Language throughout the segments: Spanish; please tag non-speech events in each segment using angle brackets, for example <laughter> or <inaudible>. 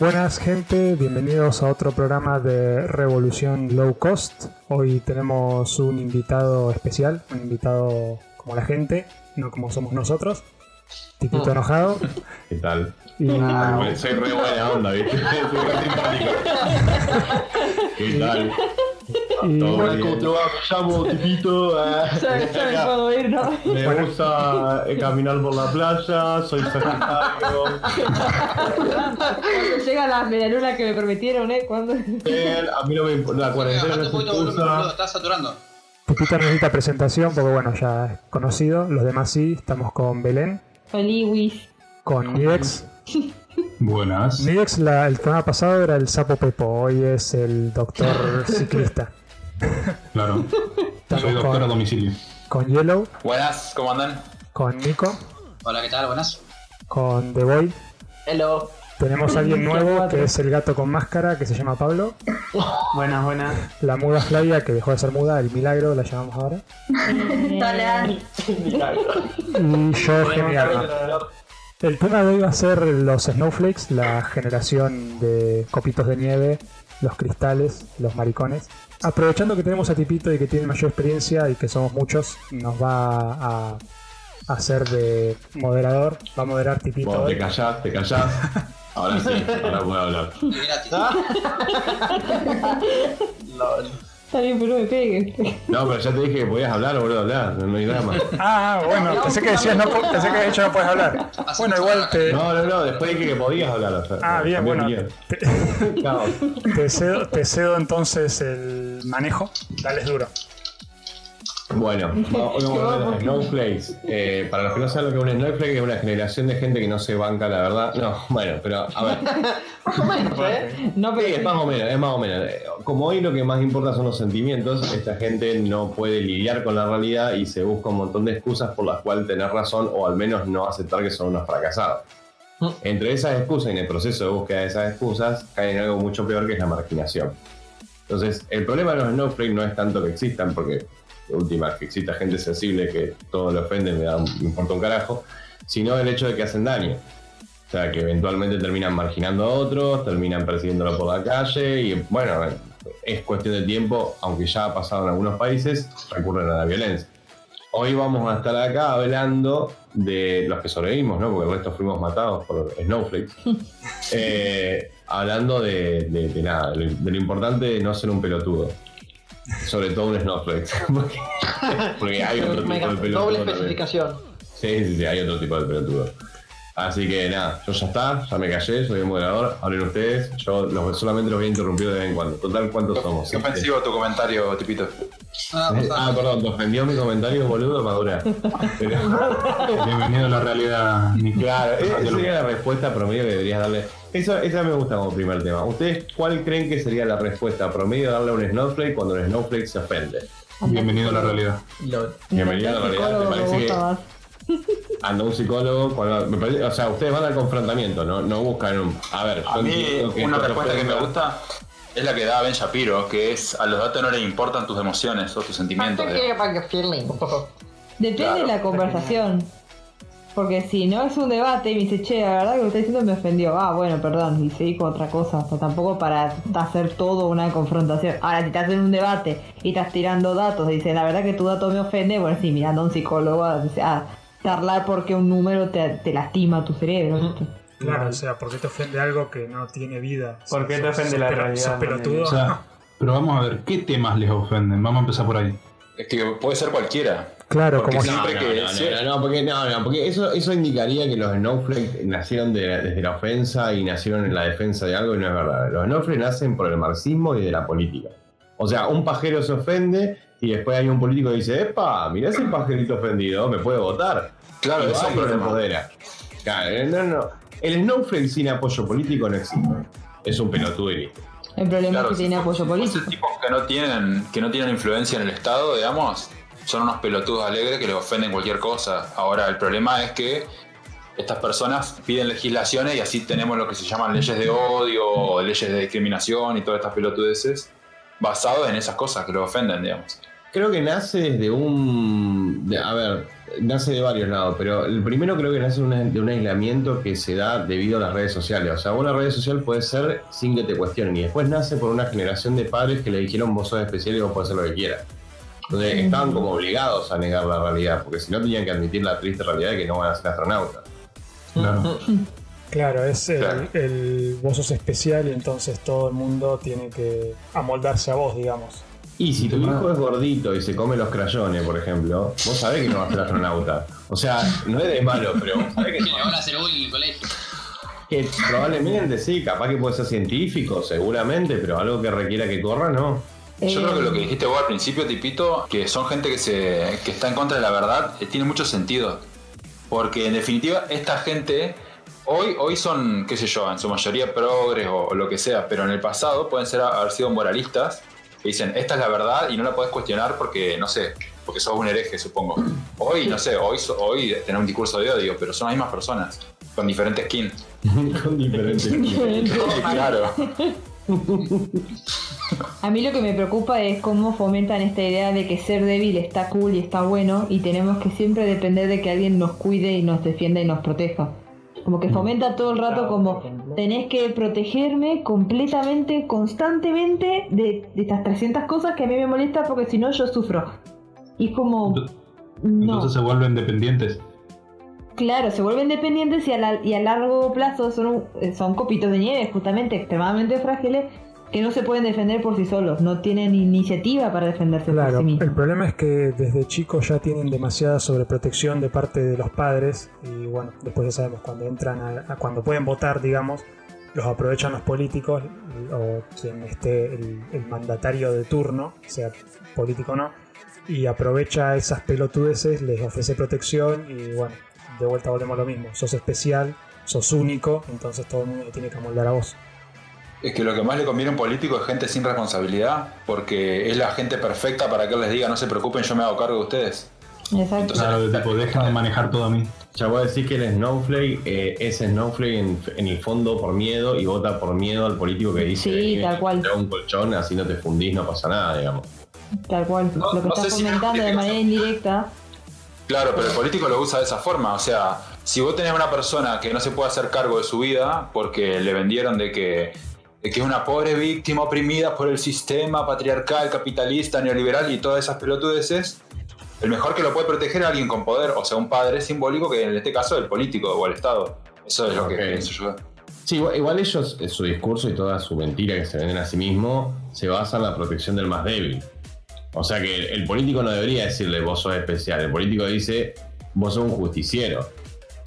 Buenas gente, bienvenidos a otro programa de Revolución Low Cost. Hoy tenemos un invitado especial, un invitado como la gente, no como somos nosotros. Tipito enojado. ¿Qué tal? Y Soy re buena onda, ¿viste? <laughs> Soy re simpático. <laughs> ¿Qué tal? Hola. ¿cómo te va? Me llamo <laughs> Tipito. ah, me puedo ir, ¿no? Me gusta eh, caminar por la playa, soy sagitario. Cuando llega la medialuna que me prometieron, ¿eh? ¿Cuándo? A mí no me importa, la cuarentena no excusa. estás saturando. Tipito no necesita presentación porque bueno, ya es conocido. Los demás sí, estamos con Belén, Feliwis. con Nidex. <laughs> Buenas. Nidex la- el programa pasado era el sapo Pepo, hoy es el doctor <laughs> ciclista. Claro. Soy doctor a con, domicilio. con Yellow, Buenas, ¿cómo andan? con Nico, Hola, ¿qué tal? Buenas. con The Boy. Hello. Tenemos a alguien nuevo que es el gato con máscara que se llama Pablo. Buenas, buenas. La muda Flavia que dejó de ser muda, el milagro la llamamos ahora. Dale, Y yo, genial. El tema de hoy va a ser los snowflakes, la generación de copitos de nieve, los cristales, los maricones. Aprovechando que tenemos a Tipito y que tiene mayor experiencia y que somos muchos, nos va a hacer de moderador. Va a moderar Tipito Vos te callás, te callás. Ahora sí, ahora puedo hablar. Mira. <laughs> <laughs> Está bien, pero no me pegue. No, pero ya te dije que podías hablar, boludo, hablar, no, hay drama. Ah, bueno, pensé que decías no, pensé que de hecho no puedes hablar. Bueno, igual te, No, no, no, después dije que podías hablar. O sea, Ah, bien, bueno. Te, <laughs> te cedo, te cedo entonces el manejo. Dales duro. Bueno, <laughs> hoy vamos a hablar de los snowflakes. Eh, para los que no saben lo que es un snowflake, es una generación de gente que no se banca, la verdad. No, bueno, pero a ver. <laughs> No, Sí, es más o menos, es más o menos. Eh, Como hoy lo que más importa son los sentimientos, esta gente no puede lidiar con la realidad y se busca un montón de excusas por las cuales tener razón o al menos no aceptar que son unos fracasados. Entre esas excusas y en el proceso de búsqueda de esas excusas caen en algo mucho peor que es la marginación. Entonces, el problema de los snowflakes no es tanto que existan, porque última, que exista gente sensible que todo le ofende, me, da, me importa un carajo, sino el hecho de que hacen daño. O sea, que eventualmente terminan marginando a otros, terminan persiguiéndolo por la calle y bueno, es cuestión de tiempo, aunque ya ha pasado en algunos países, recurren a la violencia. Hoy vamos a estar acá hablando de los que sobrevivimos, ¿no? Porque el resto fuimos matados por snowflakes. <laughs> Eh, hablando de, de- de nada, de lo importante de no ser un pelotudo. Sobre todo un snowflake. porque, <laughs> porque hay otro tipo de pelotudo. doble especificación. Sí, sí, sí, hay otro tipo de pelotudo. Así que nada, yo ya está, ya me callé, soy el moderador, hablen ustedes, yo los- solamente los voy a interrumpir de vez en cuando. Total, ¿cuántos somos? Qué ofensivo tu comentario, Tipito. Ah, Eh, Ah, perdón, te ofendió mi comentario, boludo, madura. Pero, <laughs> Bienvenido a la realidad, Nico. claro, esa sería la respuesta promedio que deberías darle. Eso, esa me gusta como primer tema. ¿Ustedes cuál creen que sería la respuesta promedio de darle a un snowflake cuando el snowflake se ofende? Bienvenido a la realidad. Bienvenido a la realidad, ¿te parece que. Anda un psicólogo? Cuando, me parece- o sea, ustedes van al confrontamiento, no, no buscan un... A ver, A mí, una respuesta que me gusta es la que da Ben Shapiro, que es a los datos no les importan tus emociones o tus sentimientos. Depende Claro. de la conversación. Porque si no es un debate y me dice, che, la verdad que lo que está diciendo me ofendió. Ah, bueno, perdón, y seguí con otra cosa. O sea, tampoco para hacer todo una confrontación. Ahora, si estás en un debate y estás tirando datos y dices, la verdad que tu dato me ofende, bueno, sí, mirando a un psicólogo a, a charlar porque un número te, te lastima tu cerebro. Claro, o sea, ¿por qué te ofende algo que no tiene vida? ¿Por qué te ofende la realidad. O sea, <laughs> pero vamos a ver, ¿qué temas les ofenden? Vamos a empezar por ahí. Es que puede ser cualquiera. Claro, Porque como No, Siempre no, que no, sea- no, no, porque, no, no, porque eso, eso indicaría que los snowflakes nacieron de- desde la ofensa y nacieron en la defensa de algo y no es verdad. Los snowflakes nacen por el marxismo y de la política. O sea, un pajero se ofende y después hay un político que dice, epa, mirá ese pajerito ofendido, me puede votar. Claro, eso es problema. empodera. Claro, eh, no, no. El snowflake sin apoyo político no existe. Es un pelotudo y listo. El problema Claro, es que si tiene apoyo político. tipos que no tienen que no tienen influencia en el Estado, digamos, son unos pelotudos alegres que les ofenden cualquier cosa. Ahora, el problema es que estas personas piden legislaciones y así tenemos lo que se llaman leyes de odio o leyes de discriminación y todas estas pelotudeces basados en esas cosas que los ofenden, digamos. Creo que nace desde un. de- a ver, nace de varios lados, pero el primero creo que nace de un- de un aislamiento que se da debido a las redes sociales. O sea, vos la red social puede ser sin que te cuestionen. Y después nace por una generación de padres que le dijeron vos sos especial y vos podés hacer lo que quieras. Entonces estaban como obligados a negar la realidad, porque si no tenían que admitir la triste realidad de que no van a ser astronautas. Claro. Claro, es el, Claro. el- vos sos especial y entonces todo el mundo tiene que amoldarse a vos, digamos. Y si tu hijo es gordito y se come los crayones, por ejemplo, vos sabés que no va a ser astronauta. O sea, no es de malo, pero vos sabés que, Sí, le van a hacer bullying en el colegio. que probablemente sí, capaz que puede ser científico, seguramente, pero algo que requiera que corra, no. Yo creo que lo que Eh, dijiste vos al principio, Tipito, que son gente que se que está en contra de la verdad, eh, tiene mucho sentido. Porque en definitiva, esta gente hoy, hoy son, qué sé yo, en su mayoría progres o, o lo que sea, pero en el pasado pueden ser haber sido moralistas que dicen, esta es la verdad y no la podés cuestionar porque, no sé, porque sos un hereje, supongo. Hoy, no sé, hoy, hoy tenés un discurso de odio, pero son las mismas personas, con diferentes skins. <laughs> Con diferentes. claro. A mí lo que me preocupa es cómo fomentan esta idea de que ser débil está cool y está bueno y tenemos que siempre depender de que alguien nos cuide y nos defienda y nos proteja. Como que fomenta todo el rato como tenés que protegerme completamente, constantemente de, de estas 300 cosas que a mí me molesta porque si no yo sufro. Y es como... No. Entonces se vuelven dependientes. Claro, se vuelven dependientes y a, la- y a largo plazo son, un- son copitos de nieve, justamente extremadamente frágiles, que no se pueden defender por sí solos, no tienen iniciativa para defenderse Claro, por sí el mismos. problema es que desde chicos ya tienen demasiada sobreprotección de parte de los padres y bueno, después ya sabemos cuando entran a, a cuando pueden votar, digamos, los aprovechan los políticos o quien esté el, el mandatario de turno, sea político o no, y aprovecha esas pelotudeces, les ofrece protección y bueno, de vuelta volvemos a lo mismo, sos especial, sos único, entonces todo el mundo tiene que amoldar a vos. Es que lo que más le conviene a un político es gente sin responsabilidad, porque es la gente perfecta para que él les diga, no se preocupen, yo me hago cargo de ustedes. Exacto. Entonces, Claro, de tipo, dejen de manejar todo a mí. Ya voy a decir que el Snowflake eh, es Snowflake en, en el fondo por miedo y vota por miedo al político que dice Sí, "Eh, tal cual. te da un colchón, así no te fundís, no pasa nada, digamos. Tal cual. No- lo que no está sé si- fomentando de manera indirecta. Claro, pero el político lo usa de esa forma. O sea, si vos tenés una persona que no se puede hacer cargo de su vida porque le vendieron de que, de que es una pobre víctima oprimida por el sistema patriarcal, capitalista, neoliberal y todas esas pelotudeces, el mejor que lo puede proteger es alguien con poder, o sea, un padre simbólico que en este caso es el político o el Estado. Eso es lo que pienso yo. Sí, igual, igual ellos, eh, su discurso y toda su mentira que se venden a sí mismo, se basa en la protección del más débil. O sea que el, el político no debería decirle vos sos especial, el político dice vos sos un justiciero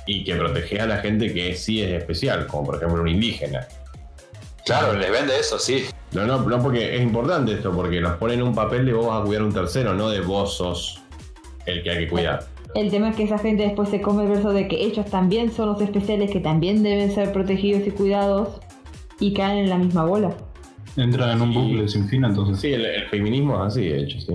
y que proteges a la gente que sí es especial, como por ejemplo un indígena. Claro, les vende eso, sí. No, no, no, porque es importante esto, porque los ponen en un papel de vos vas a cuidar a un tercero, no de vos sos el que hay que cuidar. El tema es que esa gente después se come el verso de que ellos también son los especiales que también deben ser protegidos y cuidados y caen en la misma bola. Entran en un Sí. bucle sin fin, entonces. Sí, el, el feminismo es así, de hecho, sí.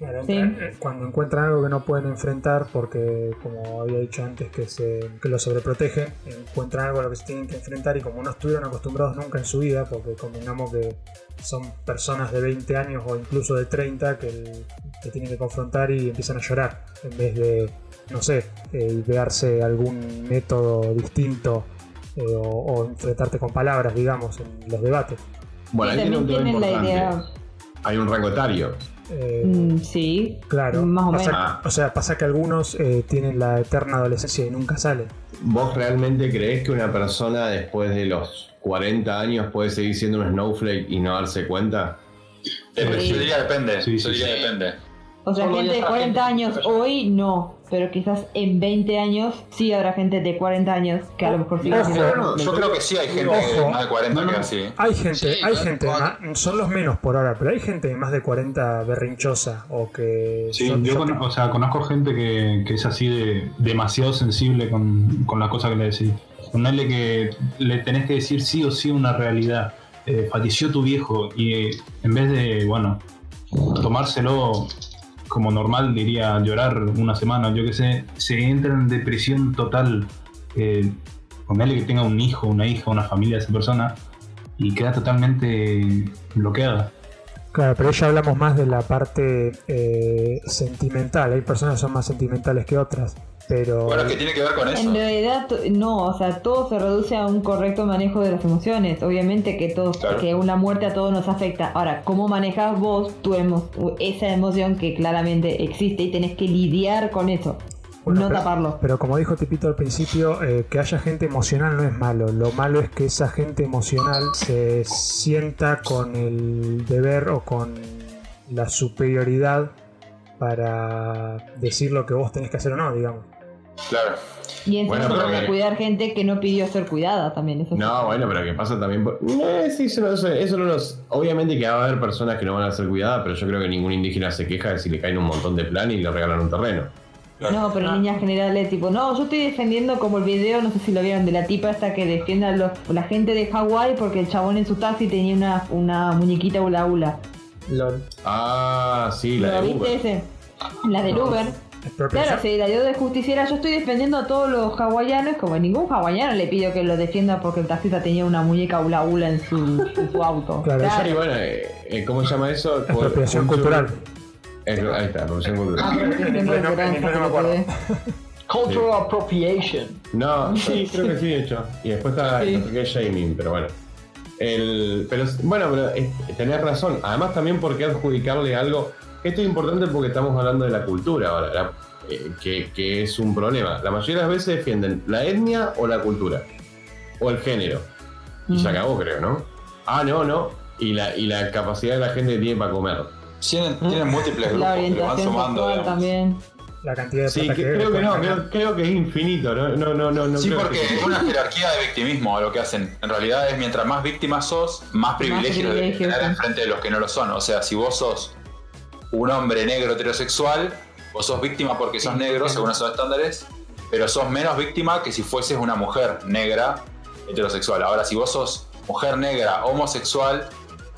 Claro, Sí. eh, cuando encuentran algo que no pueden enfrentar, porque como había dicho antes que se que lo sobreprotegen, encuentran algo a lo que se tienen que enfrentar y como no estuvieron acostumbrados nunca en su vida, porque convengamos que son personas de 20 años o incluso de 30 que, que tienen que confrontar y empiezan a llorar, en vez de, no sé, eh, idearse algún método distinto eh, o, o enfrentarte con palabras, digamos, en los debates. Bueno, ahí tiene un también tema tienen la importante. idea. Hay un rango etario. Eh, Mm, sí, Claro, más o pasa- menos. o sea, pasa que algunos eh, tienen la eterna adolescencia y nunca salen. ¿Vos realmente creés que una persona después de los 40 años puede seguir siendo un snowflake y no darse cuenta? Sí. Yo diría depende. Sí, yo sí, diría sí. depende. O sea, gente de otra 40 gente. años hoy no, pero quizás en 20 años sí habrá gente de 40 años que a lo mejor sigue Ojo. siendo- Yo creo que sí hay gente Ojo. de más de 40 que así. Hay gente, Sí, hay claro, gente, ma- son los menos por ahora, pero hay gente de más de 40 berrinchosa o que... Sí, son- yo yo cono- te- o sea, conozco gente que, que es así de demasiado sensible con, con las cosas que le decís. Ponerle que le tenés que decir sí o sí una realidad. Eh, falleció tu viejo y eh, en vez de, bueno, tomárselo como normal, diría llorar una semana, yo qué sé, se entra en depresión total. Eh, ponerle que tenga un hijo, una hija, una familia de esa persona y queda totalmente bloqueada. Claro, pero ya hablamos más de la parte eh, sentimental. Hay personas que son más sentimentales que otras. Pero Bueno, ¿qué tiene que ver con eso? En realidad, to- no, o sea, todo se reduce a un correcto manejo de las emociones. Obviamente que todo, Claro. que una muerte a todos nos afecta. Ahora, ¿cómo manejas vos tu emo- esa emoción que claramente existe y tenés que lidiar con eso? Bueno, no pero- taparlo. Pero como dijo Tipito al principio, eh, que haya gente emocional no es malo. Lo malo es que esa gente emocional se sienta con el deber o con la superioridad para decir lo que vos tenés que hacer o no, digamos. Claro. Y encima Bueno, pero que cuidar gente que no pidió ser cuidada también. Eso No, bueno, pero que pasa también por... Eh, sí, eso, no- eso- eso no nos... Obviamente que va a haber personas que no van a ser cuidadas, pero yo creo que ningún indígena se queja de si le caen un montón de plan y le regalan un terreno. No, pero en líneas generales, tipo, no, yo estoy defendiendo como el video, no sé si lo vieron, de la tipa esta que defiende a los, la gente de Hawái porque el chabón en su taxi tenía una, una muñequita hula hula. LOL. Ah, sí, la ¿Lo de viste Uber. ese? La del Uber. Claro, se la dio de justiciera. Yo estoy defendiendo a todos los hawaianos, como ningún hawaiano le pido que lo defienda porque el taxista tenía una muñeca hula hula en su, en su <laughs> auto. Claro, Sí, bueno, eh, eh, ¿cómo se llama eso? <laughs> Apropiación cultural. Eh, ahí está, apropiación cultural. Ah, pero tengo En inglés no- en esperanza inglés no que me lo acuerdo. <laughs> puede. Cultural appropriation. No, sí, creo que sí, de hecho. Y después está Sí. qué shaming, pero bueno. El, pero bueno, pero eh, tenés razón. Además también porque adjudicarle algo. Esto es importante porque estamos hablando de la cultura ahora, la- eh, que, que es un problema. La mayoría de las veces defienden la etnia o la cultura. O el género. Y se acabó, creo, ¿no? Ah, no, no. Y la, y la capacidad de la gente que tiene para comer. Tienen, tienen múltiples La grupos que lo van sumando. sexual digamos. también. La cantidad de Sí, plata que- que creo que no, creo, creo que es infinito, ¿no? No, no, no, no Sí, creo porque que- es una jerarquía de victimismo lo que hacen. En realidad es mientras más víctima sos, más privilegios debes privilegios, tener sí. enfrente de los que no lo son. O sea, si vos sos un hombre negro heterosexual, vos sos víctima porque sos negro, según esos estándares, pero sos menos víctima que si fueses una mujer negra heterosexual. Ahora, si vos sos mujer negra homosexual,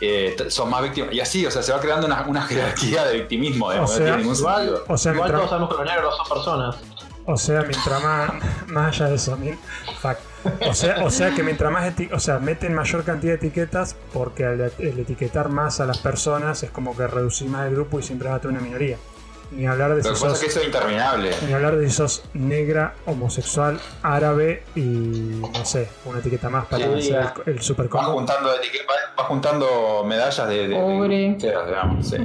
eh, sos más víctima. Y así, o sea, se va creando una, una jerarquía de victimismo, digamos, O no sea, tiene ningún Igual. O sea, igual mientras- todos sabemos que los negros son personas. O sea, mientras más, más allá de eso, fuck. O sea, o sea que mientras más o sea, meten mayor cantidad de etiquetas, porque al el etiquetar más a las personas es como que reducir más el grupo y siempre va a tener una minoría. Ni hablar de Lo si sos, es que eso es interminable. ni hablar de si sos negra, homosexual, árabe y no sé, una etiqueta más para Sí, hacer el, el super Vas combo. juntando, vas- vas juntando medallas de, de, de- Pobre. de- digamos, sí.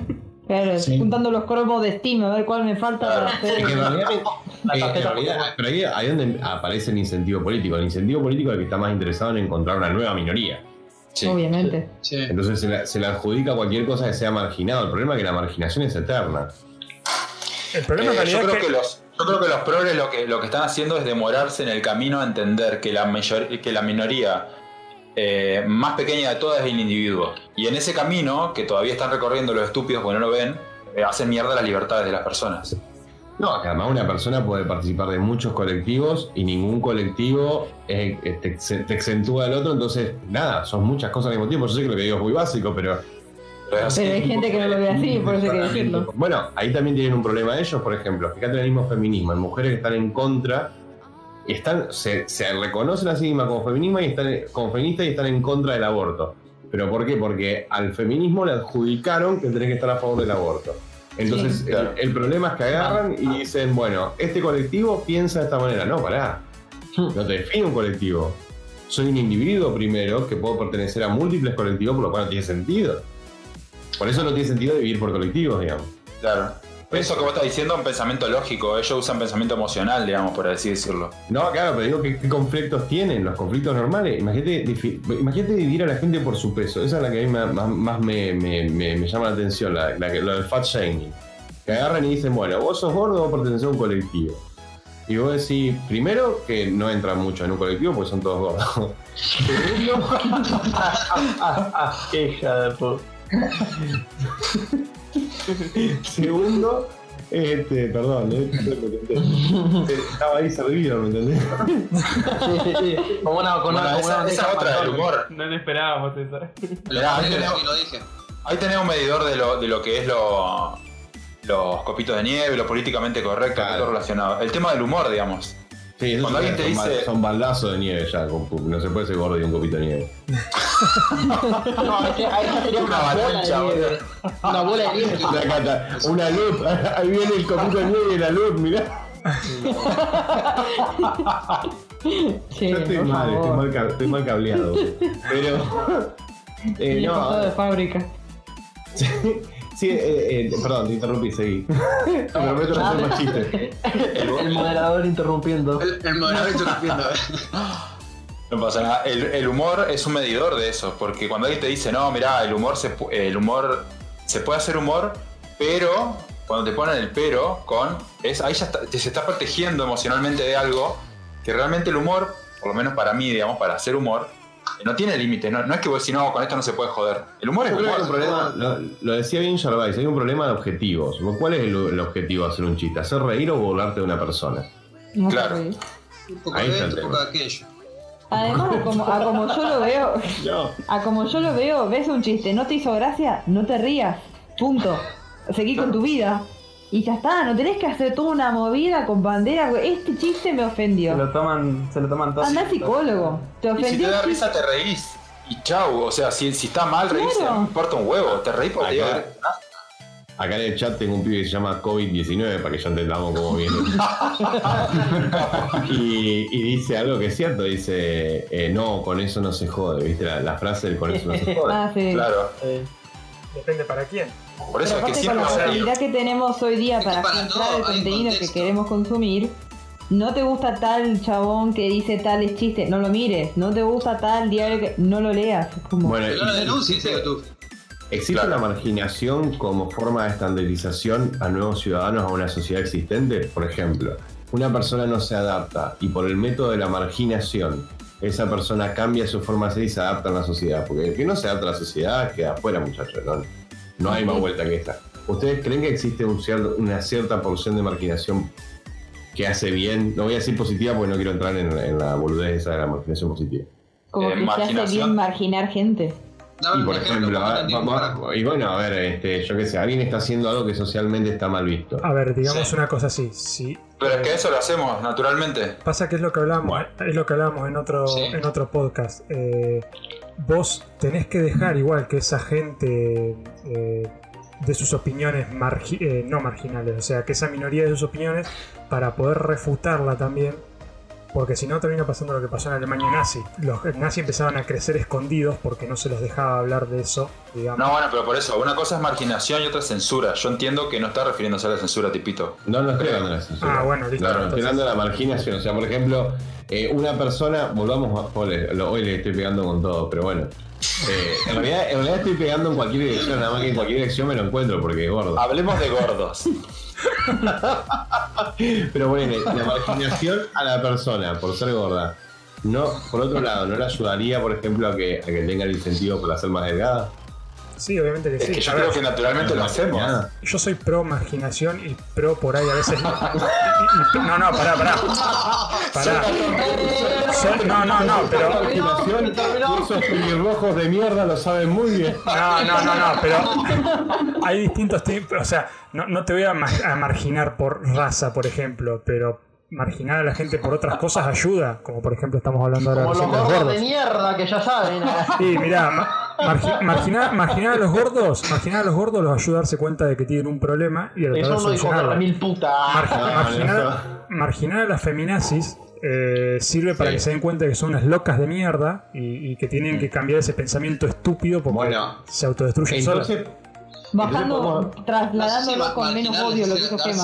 Claro, Sí. juntando los cromos de Steam, a ver cuál me falta Claro. para hacer. Es que en realidad, <laughs> La eh, en tarjeta realidad, Pokémon. pero ahí, ahí es donde aparece el incentivo político. El incentivo político es el que está más interesado en encontrar una nueva minoría. Sí. Obviamente. Sí. Entonces se, la- se le adjudica cualquier cosa que sea marginado. El problema es que la marginación es eterna. El problema en Eh, yo, creo es que que, los, yo creo que los progres lo que, lo que están haciendo es demorarse en el camino a entender que la, mayor, que la minoría eh, más pequeña de todas es el individuo. Y en ese camino, que todavía están recorriendo los estúpidos porque no lo ven, eh, hacen mierda las libertades de las personas. No, que además una persona puede participar de muchos colectivos y ningún colectivo eh, te, te exentúa del otro. Entonces, nada, son muchas cosas al mismo tiempo. Yo sé que lo que digo es muy básico, pero Pero. Pero hay gente que no lo ve así, por eso hay que decirlo. Bueno, ahí también tienen un problema ellos, por ejemplo. Fíjate en el mismo feminismo. Hay mujeres que están en contra y están, se, se reconocen a sí mismas como, feminismo y están, como feministas y están en contra del aborto. ¿Pero por qué? Porque al feminismo le adjudicaron que tenés que estar a favor del aborto. Entonces, Sí, claro. el, el problema es que agarran y dicen, bueno, este colectivo piensa de esta manera. No, pará. No te define un colectivo. Soy un individuo primero que puedo pertenecer a múltiples colectivos, por lo cual no tiene sentido. Por eso no tiene sentido vivir por colectivos, digamos. Claro. Eso que vos estás diciendo es un pensamiento lógico, ellos usan pensamiento emocional, digamos, por así decirlo. No, claro, pero digo, ¿qué, qué conflictos tienen? Los conflictos normales. Imagínate, dividir a la gente por su peso. Esa es la que a mí más, más me, me- me- me llama la atención, la, la que- lo del fat shaming. Que agarran y dicen, bueno, vos sos gordo, vos pertenecés a un colectivo. Y vos decís, primero, que no entran mucho en un colectivo porque son todos gordos. <laughs> <laughs> De puta. <laughs> Segundo, este, perdón, eh, estaba ahí servido, ¿me entendés? <laughs> Sí, sí, sí. Como una, con una, Bueno, esa, una esa es otra del humor. No lo esperábamos Mirá, dije, ahí tenemos- sí, lo dije. Ahí tenés un medidor de lo, de lo que es lo, los copitos de nieve, lo políticamente correcto, Claro. todo relacionado. El tema del humor, digamos. Sí, eso Cuando alguien te son, dice- son baldazos de nieve ya. con- no se puede ser gordo y un copito de nieve. <laughs> No, es que ahí sería una bola de nieve. Una bola de nieve. Una, cata- una luz, <laughs> ahí viene el copito de nieve y la luz, mirá. Che, Yo estoy mal, estoy mal, ca- estoy mal cableado. Pero. <laughs> eh, Y no, de fábrica. Sí, eh, eh, perdón, te interrumpí, seguí. <laughs> Te prometo no hacer más chistes. El moderador interrumpiendo. El, el moderador interrumpiendo. No pasa nada. El, el humor es un medidor de eso, porque cuando alguien te dice, no, mirá, el humor se, el humor se puede hacer humor, pero cuando te ponen el pero con, es, ahí ya está- te se está protegiendo emocionalmente de algo que realmente el humor, por lo menos para mí, digamos, para hacer humor, no tiene límite. No, no es que vos decís, no, con esto no se puede joder. El humor es hay un humor. problema, lo, lo decía bien Gervais, hay un problema de objetivos. ¿Cuál es el, el objetivo de hacer un chiste? ¿Hacer reír o burlarte de una persona? No Claro. Un poco Ahí de esto, un poco de aquello. Además, a como, a como yo lo veo, <laughs> No. a como yo lo veo, ves un chiste, no te hizo gracia, no te rías. Punto. Seguí con tu vida. Y ya está, no tenés que hacer toda una movida con bandera. Este chiste me Se ofendió. lo toman, se lo toman todos. Anda al psicólogo. Te Y si te ofendió. da el risa, chiste. te reís. Y chau, o sea, si, si está mal Claro. no importa un huevo, te reís porque te Acá, acá en el chat tengo un pibe que se llama COVID-19 para que ya entendamos cómo viene. <laughs> y, y dice algo que es cierto, dice, eh, no, con eso no se jode, ¿viste? La, la frase del con eso no se <laughs> jode. Ah, sí. Claro. Eh, Depende para quién. Por eso Pero es que aparte con siempre la facilidad que tenemos hoy día Es para para filtrar el contenido que queremos consumir, no te gusta tal chabón que dice tales chistes, no lo mires. No te gusta tal diario que no lo leas. Como, Bueno, no y- denuncies en YouTube. ¿existe Claro. la marginación como forma de estandarización a nuevos ciudadanos a una sociedad existente? Por ejemplo, una persona no se adapta y por el método de la marginación, esa persona cambia su forma de ser y se adapta a la sociedad. Porque el que no se adapta a la sociedad queda afuera, muchachos. No, no hay más vuelta que esta. ¿Ustedes creen que existe un cierto- una cierta porción de marginación que hace bien? No voy a decir positiva porque no quiero entrar en, en la boludez esa de la marginación positiva. como eh, que se hace bien marginar gente. Y por ejemplo, ejemplo, porque a- va- y bueno, a ver, este, yo qué sé, alguien está haciendo algo que socialmente está mal visto. A ver, digamos Sí. una cosa así. Si Pero es que eso lo hacemos naturalmente. Pasa que es lo que hablábamos, Bueno. es lo que hablábamos en otro, Sí. en otro podcast. Eh, vos tenés que dejar igual que esa gente eh, de sus opiniones margi- eh, no marginales, o sea, que esa minoría de sus opiniones para poder refutarla también, porque si no termina pasando lo que pasó en Alemania nazi. Los nazis empezaban a crecer escondidos porque no se los dejaba hablar de eso, digamos. No, bueno, pero por eso, una cosa es marginación y otra es censura. Yo entiendo que no está refiriéndose a la censura, tipito. No, no estoy hablando de la censura. Ah, bueno, listo. Claro, estoy hablando de la marginación. O sea, por ejemplo, eh, una persona, volvamos a. Ole, hoy le estoy pegando con todo, pero bueno. Eh, en, realidad, en realidad estoy pegando en cualquier dirección, nada más que en cualquier dirección me lo encuentro porque es gordo. Hablemos de gordos. <laughs> <laughs> Pero bueno, la marginación a la persona por ser gorda. No, por otro lado, ¿no le ayudaría, por ejemplo, a que, a que tenga el incentivo para ser más delgada? Sí, obviamente que Es sí. que yo creo que naturalmente lo hacemos. Yo soy pro marginación y pro por ahí a veces. no, no, no, pará, pará. Pará. No, no, no, pero. Marginación, y esos pelirrojos de mierda lo saben muy bien. No, no, no, no, pero. Hay distintos tipos. O sea, no, no te voy a, ma- a marginar por raza, por ejemplo, pero marginar a la gente por otras cosas ayuda. Como por ejemplo, estamos hablando ahora Como de los gordos de mierda que ya saben. Sí, mirá, margi- marginar, marginar a los gordos, marginar a los gordos los ayuda a darse cuenta de que tienen un problema y a tratar Eso de no dijo solucionarlo. mil puta. No, marginar, no. marginar a las feminazis eh, sirve para Sí. que se den cuenta que son unas locas de mierda y, y que tienen que cambiar ese pensamiento estúpido porque Bueno, se autodestruyen solas. Bajando, trasladándolo No sé con menos odio lo que hizo Gema.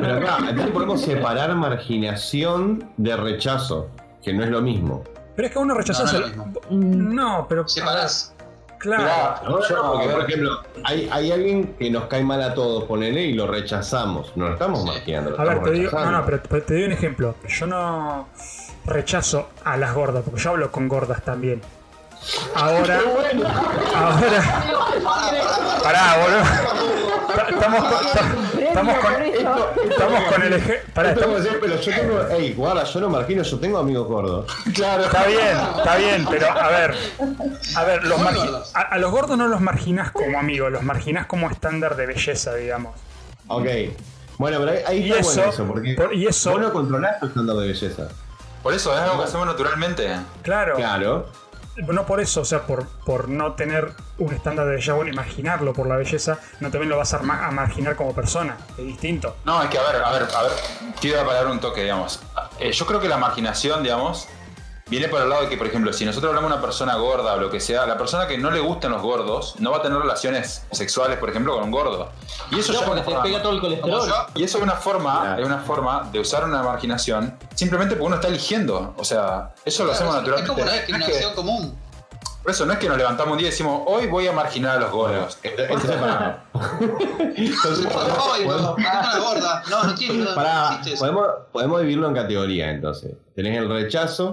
pero acá, entonces podemos separar marginación de rechazo, que no es lo mismo. Pero es que uno rechazás No, no el-. Mm, No, pero. Separás. Claro. Mirá, No, yo- no, porque, por ejemplo, hay, hay alguien que nos cae mal a todos, ponele, y lo rechazamos. No lo estamos marginando. lo A ver, te digo, no, no, pero te, te doy un ejemplo. Yo no rechazo a las gordas, porque yo hablo con gordas también. Ahora. <laughs> Ahora. Pará, boludo. <laughs> Estamos con, estamos con, eso. <laughs> estamos con el ejemplo. Esto estamos- pero yo tengo, ey, guarda, yo no margino, yo tengo amigos gordos. <laughs> Claro, está bien, está bien, pero a ver, a ver, los margi- a, a los gordos no los marginás como amigos, los marginás como estándar de belleza, digamos. Ok, Bueno, pero ahí, ahí Y está eso, bueno eso, porque por- y eso- vos no controlás tu estándar de belleza. Por eso es algo que hacemos naturalmente. Claro, Claro. No por eso, o sea, por, por no tener un estándar de belleza, bueno, imaginarlo por la belleza, no también lo vas a, ma- a marginar como persona, es distinto. No, es que a ver, a ver, a ver, quiero parar un toque, digamos. Eh, yo creo que la marginación, digamos, viene por el lado de que, por ejemplo, si nosotros hablamos de una persona gorda o lo que sea, la persona que no le gustan los gordos no va a tener relaciones sexuales, por ejemplo, con un gordo. Y eso No, ya porque es te una pega forma- todo el colesterol. Y eso es una forma, Claro. es una forma de usar una marginación simplemente porque uno está eligiendo. O sea, eso lo hacemos Es naturalmente. como una es discriminación común. por eso no es que nos levantamos un día y decimos, hoy voy a marginar a los gordos. Entonces, <laughs> no, es. No, no podemos, podemos dividirlo en categorías entonces. Tenés el rechazo,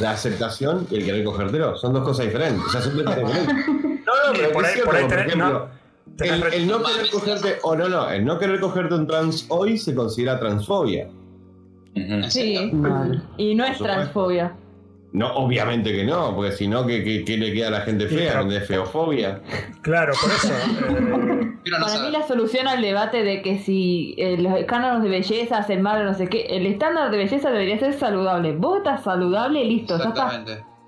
la aceptación y el querer cogértelo. Son dos cosas diferentes. O sea, son diferentes. <laughs> No, no, pero por es ahí- cierto, por ahí por tenés- ejemplo, no, tenés el, el no querer cogerte, o no, no, el no querer cogerte un trans hoy se considera transfobia. Sí. Y no es transfobia. No, obviamente que no, porque si no, ¿qué, qué, qué le queda a la gente Sí, fea? pero- ¿De feofobia? Claro, por eso. eh, Para mí la solución al debate de que si eh, los cánones de belleza hacen mal o no sé qué, el estándar de belleza debería ser saludable. Vos estás saludable, listo, ya está.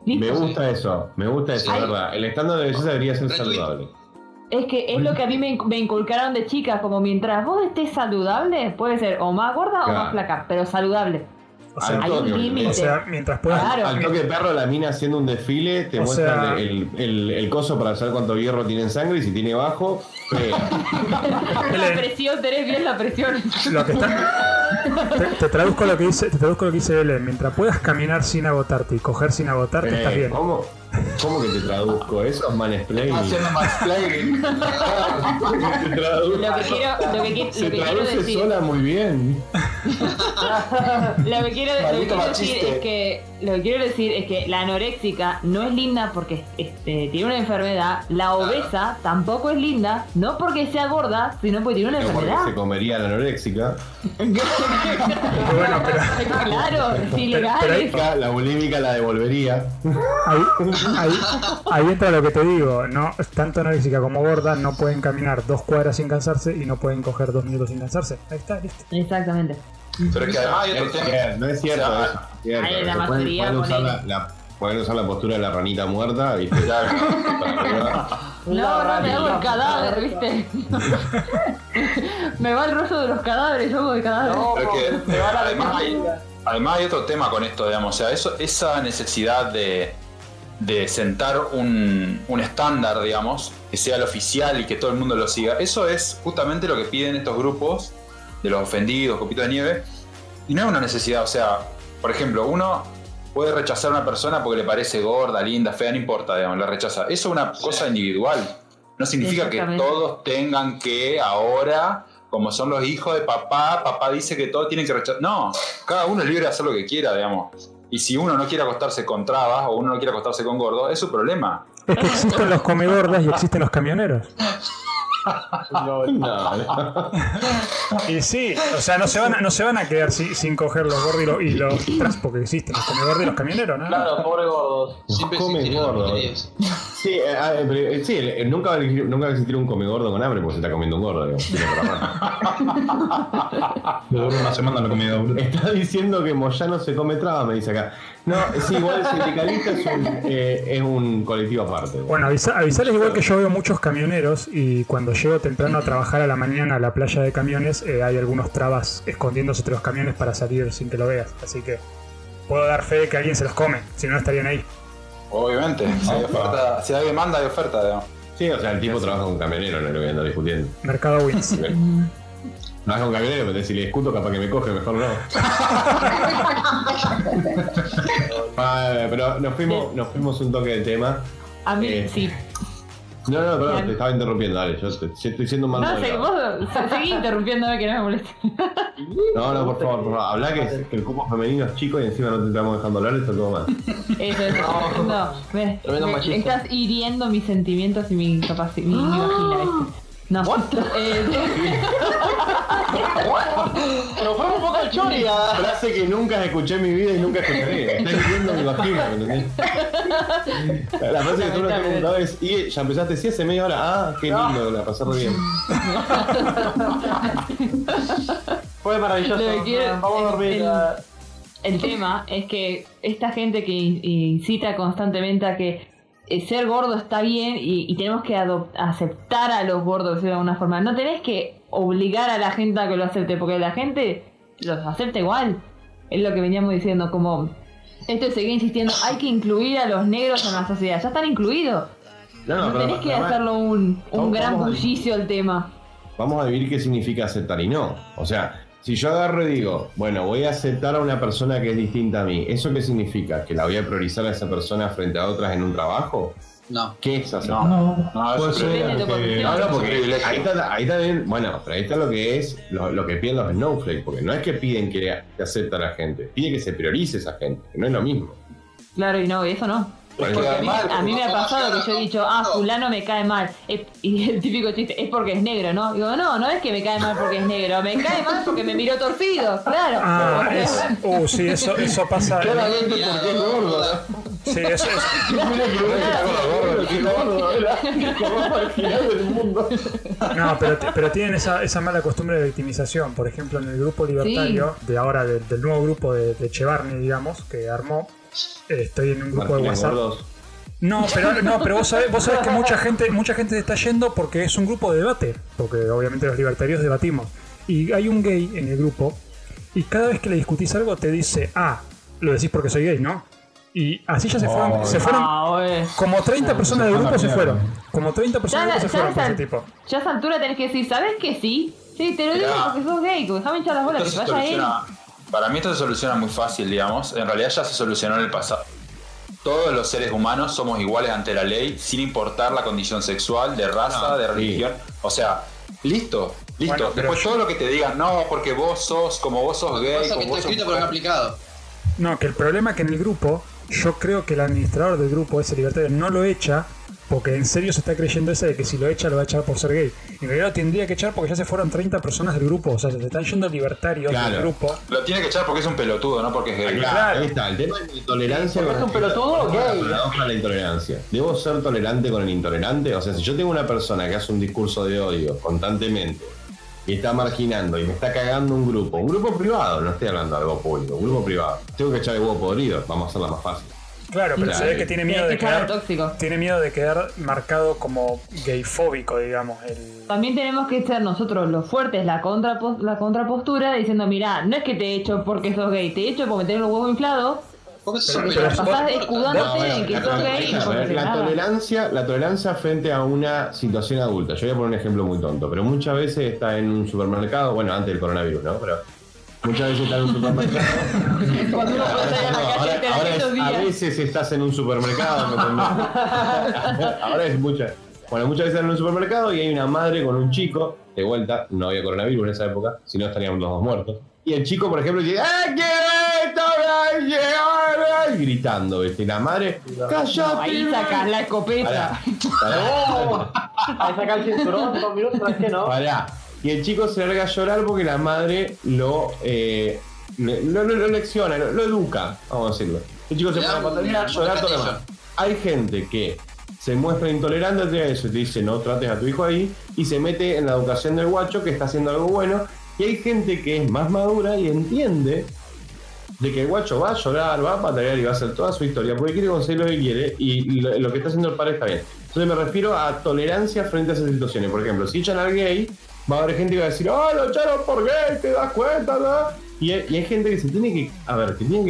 Me Listo. gusta eso, me gusta eso, Ay. verdad. El estándar de belleza debería ser Retweet. saludable. Es que es lo que a mí me, me inculcaron de chica, como mientras vos estés saludable, puede ser o más gorda o más flaca, pero saludable. O sea, Hay un límite. o sea, mientras puedas. Claro. Al toque de perro, la mina haciendo un desfile, te O muestran sea- el, el, el coso para saber cuánto hierro tiene en sangre y si tiene bajo, <laughs> la presión, tenés bien la presión. Lo que está, te, te traduzco lo que dice, te traduzco lo que dice Belén. Mientras puedas caminar sin agotarte y coger sin agotarte, estás Eh, bien. ¿cómo, ¿Cómo que te traduzco? Eso es mansplaining. Haciendo mansplaining. Te traduzco. Lo que quiero, lo que, qui- Se lo que quiero traduce decir, sola muy bien. <laughs> lo que quiero, lo que Maldito quiero decir es que lo que quiero decir es que la anoréxica no es linda porque este, tiene una enfermedad, la obesa tampoco es linda, no porque sea gorda, sino porque tiene una porque enfermedad. se comería la anoréxica. <laughs> Bueno, pero claro, es ilegal. pero La- La bulímica la devolvería. <laughs> ahí, ahí, entra lo que te digo. No, tanto anoréxica como gorda no pueden caminar dos cuadras sin cansarse y no pueden coger dos minutos sin cansarse. Ahí está, listo. Exactamente. Pero es que además hay otro tema. no es cierto O sea, es cierto. ahí la Pueden- pueden, usar la, la- pueden usar la postura de la ranita muerta, ¿viste? <laughs> No, no, me hago el cadáver, ¿viste? <laughs> me va el rollo de los cadáveres, yo hago el cadáver. Pero es que además hay, además hay otro tema con esto, digamos. O sea, eso, esa necesidad de, de sentar un, un estándar, digamos, que sea el oficial y que todo el mundo lo siga, eso es justamente lo que piden estos grupos de los ofendidos, copitos de nieve. Y no es una necesidad, o sea, por ejemplo, uno puede rechazar a una persona porque le parece gorda, linda, fea, no importa, digamos, la rechaza. Eso es una cosa individual. No significa que todos tengan que ahora, como son los hijos de papá, papá dice que todos tienen que rechazar. No, cada uno es libre de hacer lo que quiera, digamos. Y si uno no quiere acostarse con trabas o uno no quiere acostarse con gordos, es su problema. Es que existen los comegordas y existen los camioneros. <laughs> No, no. Y sí, o sea, no se van a, no se van a quedar si- sin coger los gordos y los, y los trans porque existen los comegordas y los camioneros, ¿no? Claro, pobre gordos. Siempre Come existieron gordo. porquerías. Sí, eh, ah, eh, pero, eh, sí, eh, nunca, va a existir- nunca va a existir un come gordo con hambre porque se está comiendo un gordo. otra Le duró una semana la comida, boludo. Está diciendo que Moyano se come traba, me dice acá. No, sí, igual el <laughs> sindicalista es un, eh, es un colectivo aparte. Bueno, avisa- avisarles igual que yo veo muchos camioneros y cuando llego temprano a trabajar a la mañana a la playa de camiones eh, hay algunos trabas escondiéndose entre los camiones para salir sin que lo veas. Así que puedo dar fe de que alguien se los come, si no estarían ahí. Obviamente. Si hay, oferta, si hay demanda, hay oferta, digamos. Sí, o sea, el tipo trabaja con camionero, no lo voy a andar discutiendo. Mercado Wins. Trabaja con camionero, pero si le discuto, capaz que me coge, mejor no. <laughs> Ah, pero nos fuimos, nos fuimos un toque de tema. A mí, Eh, sí. No, no, perdón, te estaba interrumpiendo, dale, yo estoy siendo un mal No sé, vos se- seguí interrumpiéndome que no me moleste. No, no, por favor, por favor. Habla que, que el cupo femenino es chico y encima no te estamos dejando hablar, esto todo mal. Eso, eso. No, me, Tremendo me- machista. estás hiriendo mis sentimientos y mi capacidad, mi, mi vagina, ¿viste? No. <laughs> Eh, Pero fue un poco la choria. Frase que nunca escuché en mi vida y nunca escucharé. Estoy viviendo mi vagina, ¿me entendés? La frase que tú no te preguntabas es, y ya empezaste, sí, hace media hora. Ah, qué lindo, la pasé re bien. <laughs> Fue maravilloso. Quiero- Vamos a dormir. el- ah. El tema es que esta gente que in- incita constantemente a que ser gordo está bien y, y tenemos que aceptar a los gordos de alguna forma. No tenés que obligar a la gente a que lo acepte, porque la gente los acepta igual. Es lo que veníamos diciendo, como esto de seguir insistiendo, hay que incluir a los negros en la sociedad. Ya están incluidos. No, No, pero tenés que además, hacerlo un, un Vamos- gran bullicio al tema. Vamos a vivir qué significa aceptar y no. O sea, si yo agarro y digo, bueno, voy a aceptar a una persona que es distinta a mí, ¿eso qué significa? ¿Que la voy a priorizar a esa persona frente a otras en un trabajo? No. ¿Qué es aceptar? No, no, Puede eso ser es Depende de tu porque- posición. No, no, porque ahí está, ahí bien, bueno, pero ahí está lo que es, lo, lo que piden los snowflakes, porque no es que piden que, que acepta a la gente, pide que se priorice esa gente, que no es lo mismo. Claro, y no, y eso no. Porque Porque a mí, además, a mí me ha pasado que yo he dicho, ah, fulano me cae mal. Es- Y <laughs> el típico chiste, es porque es negro, ¿no? Digo, no, no es que me cae mal porque es negro, me cae mal porque me miró torcido, claro. Ah, es, uh, sí, eso, eso pasa. Claramente porque es gordo. Sí, eso es. <laughs> No, pero, pero tienen esa, esa mala costumbre de victimización. Por ejemplo, en el grupo libertario, de ahora, del, del nuevo grupo de, de Chevarni, digamos, que armó, eh, estoy en un grupo de WhatsApp. Gordos. No, pero, no, pero vos, sabés, vos sabés que mucha gente, mucha gente se está yendo porque es un grupo de debate. Porque obviamente los libertarios debatimos. Y hay un gay en el grupo. Y cada vez que le discutís algo te dice, ah, lo decís porque soy gay, ¿no? Y así ya se fueron. Oh, se fueron ah, como 30 personas del grupo se fueron. Como 30 personas Ya, del grupo se ya fueron por ese tipo. ya a esa altura tenés que decir, ¿sabes que sí? Sí, te lo digo porque sos gay, que déjame echar las bolas, que vaya él. Para mí esto se soluciona muy fácil, digamos. En realidad ya se solucionó en el pasado. Todos los seres humanos somos iguales ante la ley, sin importar la condición sexual, de raza, No, de sí. religión. O sea, listo, listo. Bueno, Después yo- todo lo que te digan, no, porque vos sos, como vos sos gay, Pasa que como está vos sos escrito pero no mujer". aplicado. No, que el problema es que en el grupo, yo creo que el administrador del grupo, ese libertario, no lo echa porque en serio se está creyendo ese de que si lo echa lo va a echar por ser gay. En realidad lo tendría que echar porque ya se fueron 30 personas del grupo, o sea, se están yendo libertarios Claro. del grupo. Lo tiene que echar porque es un pelotudo, no porque es gay. Claro, ahí está, el tema de la intolerancia es un pelotudo la gay. la intolerancia. ¿Debo ser tolerante con el intolerante? O sea, si yo tengo una persona que hace un discurso de odio constantemente y está marginando y me está cagando un grupo, un grupo privado, no estoy hablando de algo público, un grupo privado, tengo que echar el huevo podrido, vamos a hacerla más fácil. Claro, pero Claro. se ve que tiene miedo de quedar tóxico. tiene miedo de quedar marcado como gayfóbico, digamos. El... También tenemos que ser nosotros los fuertes, la, contrapos- la contrapostura, diciendo, mirá, no es que te echo porque sos gay, te echo porque tenés los huevos inflados, ¿Por qué se Pero- sorprende? pero- pasás vos- escudándote No, bueno, en que la, sos gay no tolerancia, la tolerancia frente a una situación adulta. Yo voy a poner un ejemplo muy tonto, pero muchas veces está en un supermercado, bueno, antes del coronavirus, ¿no? Pero muchas veces está en un supermercado. <laughs> Cuando uno puede salir a la No, calle ahora, ahora es- a veces estás en un supermercado, <laughs> ahora es mucha. Bueno, muchas veces en un supermercado y hay una madre con un chico, de vuelta, no había coronavirus en esa época, si no estaríamos los dos muertos. Y el chico, por ejemplo, dice, ¡Ah, qué llegar! Y gritando, ¿viste? Y la madre, ¡cállate! Ahí sacas la escopeta. Pará, pará, <laughs> Ahí saca el cinturón, dos minutos, ¿sabes qué no? pará. Y el chico se larga a llorar porque la madre lo, eh, lo, lo- lo lecciona, lo, lo educa, vamos a decirlo. El chico se pone a patalear, llorar todo demás. Hay gente que se muestra intolerante a eso y te dice no trates a tu hijo ahí y se mete en la educación del guacho que está haciendo algo bueno. Y hay gente que es más madura y entiende de que el guacho va a llorar, va a patalear y va a hacer toda su historia porque quiere conseguir lo que quiere y lo, lo que está haciendo el padre está bien. Entonces me refiero a tolerancia frente a esas situaciones. Por ejemplo, si echan al gay, va a haber gente que va a decir, ¡oh, lo echaron por gay! ¿Te das cuenta? no?". Y, hay- y hay gente que se tiene que, a ver, que tiene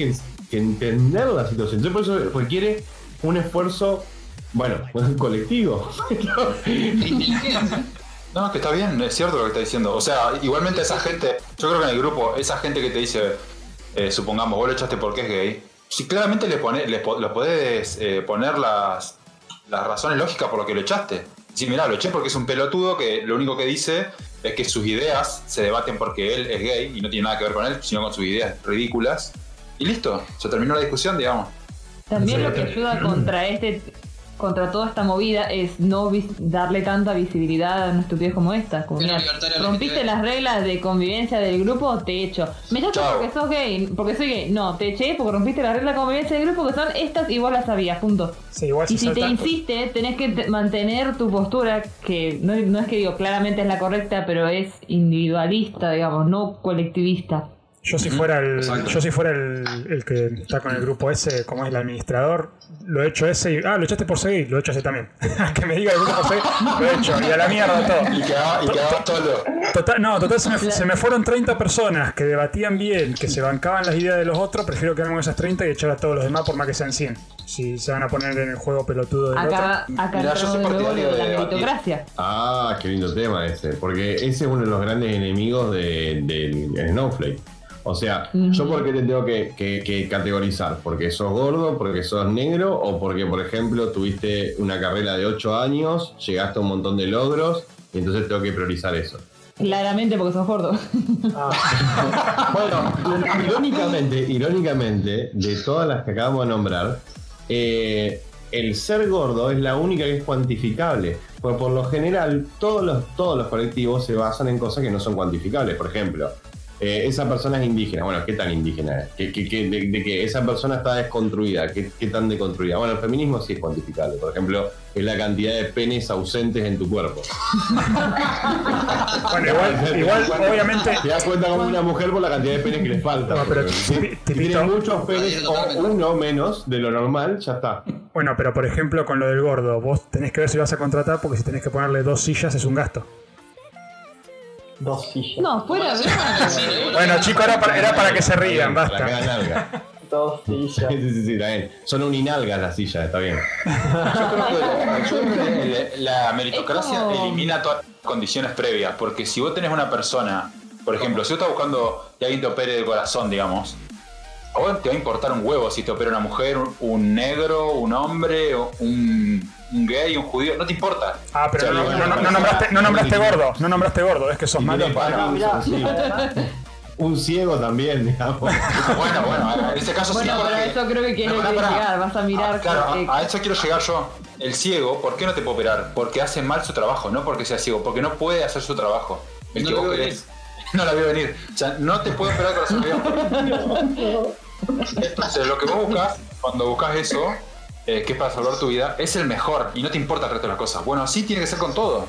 que, entender la situación. Entonces por eso requiere un esfuerzo, bueno, <laughs> colectivo. <laughs> No, que está bien, es cierto lo que está diciendo. O sea, igualmente esa gente, yo creo que en el grupo, esa gente que te dice, eh, supongamos, vos lo echaste porque es gay, si claramente le pone, le lo podés eh, poner las, las razones lógicas por lo que lo echaste. Sí, mirá, lo eché porque es un pelotudo que lo único que dice es que sus ideas se debaten porque él es gay y no tiene nada que ver con él, sino con sus ideas ridículas. Y listo, se terminó la discusión, digamos. También lo que ayuda contra este contra toda esta movida es no darle tanta visibilidad a una estupidez como esta. Como, mira, rompiste las reglas de convivencia del grupo, te echo. Me echaste porque sos gay, porque soy gay. No, te eché porque rompiste las reglas de convivencia del grupo que son estas y vos las sabías, punto. Sí, igual Y si te insiste, tenés que te- mantener tu postura, que no, no es que digo claramente es la correcta, pero es individualista, digamos, no colectivista. Yo si fuera el, Exacto. yo si fuera el, el que está con el grupo ese, como es el administrador, lo he hecho ese y. Ah, lo echaste por seguir, lo he hecho ese también. <laughs> que me diga el grupo por seguir, lo he hecho. Y a la mierda todo. Y quedaba, y quedaba solo. Total, no, total se me, se me fueron 30 personas que debatían bien, que se bancaban las ideas de los otros, prefiero quedarme con esas 30 y echar a todos los demás por más que sean 100. Si se van a poner en el juego peludo del Acá, acá Mirá, yo soy de partidario de de la meritocracia. Ah, qué lindo tema ese. Porque ese es uno de los grandes enemigos de- del Snowflake. O sea, ¿yo por qué te tengo que, que- que categorizar? ¿Porque sos gordo? ¿Porque sos negro? ¿O porque, por ejemplo, tuviste una carrera de 8 años, llegaste a un montón de logros y entonces tengo que priorizar eso? Claramente porque sos gordo. <laughs> Bueno, irónicamente, irónicamente, de todas las que acabamos de nombrar, eh, el ser gordo es la única que es cuantificable. Porque por lo general, todos los, todos los colectivos se basan en cosas que no son cuantificables. Por ejemplo, eh, esa persona es indígena. Bueno, ¿qué tan indígena es? ¿Qué- qué- qué- de, de que esa persona está desconstruida. ¿Qué, qué tan deconstruida? Bueno, el feminismo sí es cuantificable. Por ejemplo, es la cantidad de penes ausentes en tu cuerpo. Bueno, igual, igual obviamente. Te das cuenta como una mujer por la cantidad de penes que le falta. No, pero si tipito- tiene muchos penes o uno menos de lo normal, ya está. Bueno, pero por ejemplo, con lo del gordo, vos tenés que ver si vas a contratar porque si tenés que ponerle dos sillas es un gasto. Dos sillas. No, fuera de <laughs> Bueno, chicos, era para, era para que se rían, Para basta. <laughs> Dos sillas. Sí, sí, sí, está bien. Son uninalgas las sillas, está bien. Yo creo que, yo creo que la meritocracia como- elimina todas las condiciones previas. Porque si vos tenés una persona, por ejemplo, si vos estás buscando que alguien te opere el corazón, digamos, a vos te va a importar un huevo si te opera una mujer, un- negro, un hombre, un, un gay, un judío, no te importa. Ah, pero O sea, no, no- no- no nombraste, no nombraste gordo, no nombraste gordo, es que sos malo. Un ciego también, digamos. Bueno, bueno, en este caso sí. Bueno, pero porque- eso creo que pará. llegar. Vas a mirar. Ah, claro, a, a eso quiero llegar yo. El ciego, ¿por qué no te puede operar? Porque hace mal su trabajo, no porque sea ciego, porque no puede hacer su trabajo. El No que vos querés. <laughs> No la veo venir. O sea, no te puede operar el corazón. <laughs> Entonces, lo que vos buscas, cuando buscas eso, eh, que es para salvar tu vida, es el mejor y no te importa el resto de las cosas. Bueno, así tiene que ser con todo.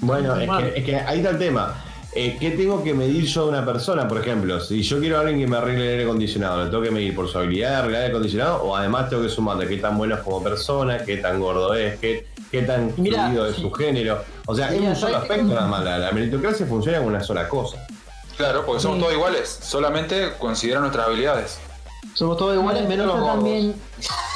Bueno, es que, es que ahí está el tema. Eh, ¿Qué tengo que medir yo de una persona? Por ejemplo, si yo quiero a alguien que me arregle el aire acondicionado, ¿lo tengo que medir por su habilidad de arreglar el aire acondicionado? O además tengo que sumarle qué tan bueno es como persona, qué tan gordo es, qué, qué tan Mira, fluido es sí. su género. O sea, es un solo aspecto nada más. La, la meritocracia funciona con una sola cosa. Claro, porque somos Sí. todos iguales. Solamente consideran nuestras habilidades. Somos todos iguales, menos los gordos. también,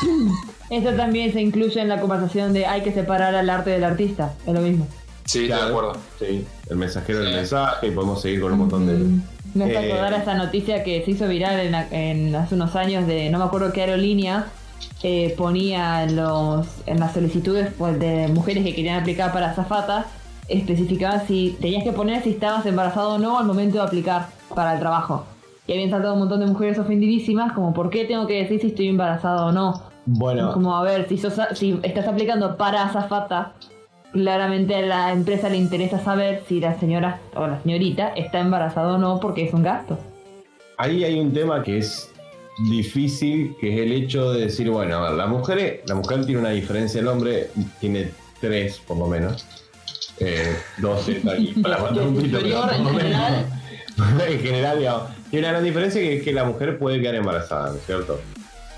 <laughs> eso también se incluye en la conversación de hay que separar al arte del artista. Es lo mismo. Sí, estoy de Claro. acuerdo. Sí, el mensajero del Sí. mensaje y podemos seguir con un montón de... Me hace Eh, acordar a esa noticia que se hizo viral en, la- en hace unos años de no me acuerdo qué aerolínea eh, ponía en, los, en las solicitudes pues, de mujeres que querían aplicar para azafatas especificaba si tenías que poner si estabas embarazado o no al momento de aplicar para el trabajo. Y habían saltado un montón de mujeres ofendidísimas como ¿por qué tengo que decir si estoy embarazada o no? Bueno, Como a ver, si, sos, si estás aplicando para azafata, claramente a la empresa le interesa saber si la señora o la señorita está embarazada o no porque es un gasto. ahí hay un tema que es difícil, que es el hecho de decir, bueno, a ver, la mujer, la mujer tiene una diferencia, el hombre tiene tres por lo menos. Eh, dos está aquí para matar un <laughs> pito, pero por lo menos. general. <laughs> en general, digamos, tiene una gran diferencia que es que la mujer puede quedar embarazada, ¿no es cierto?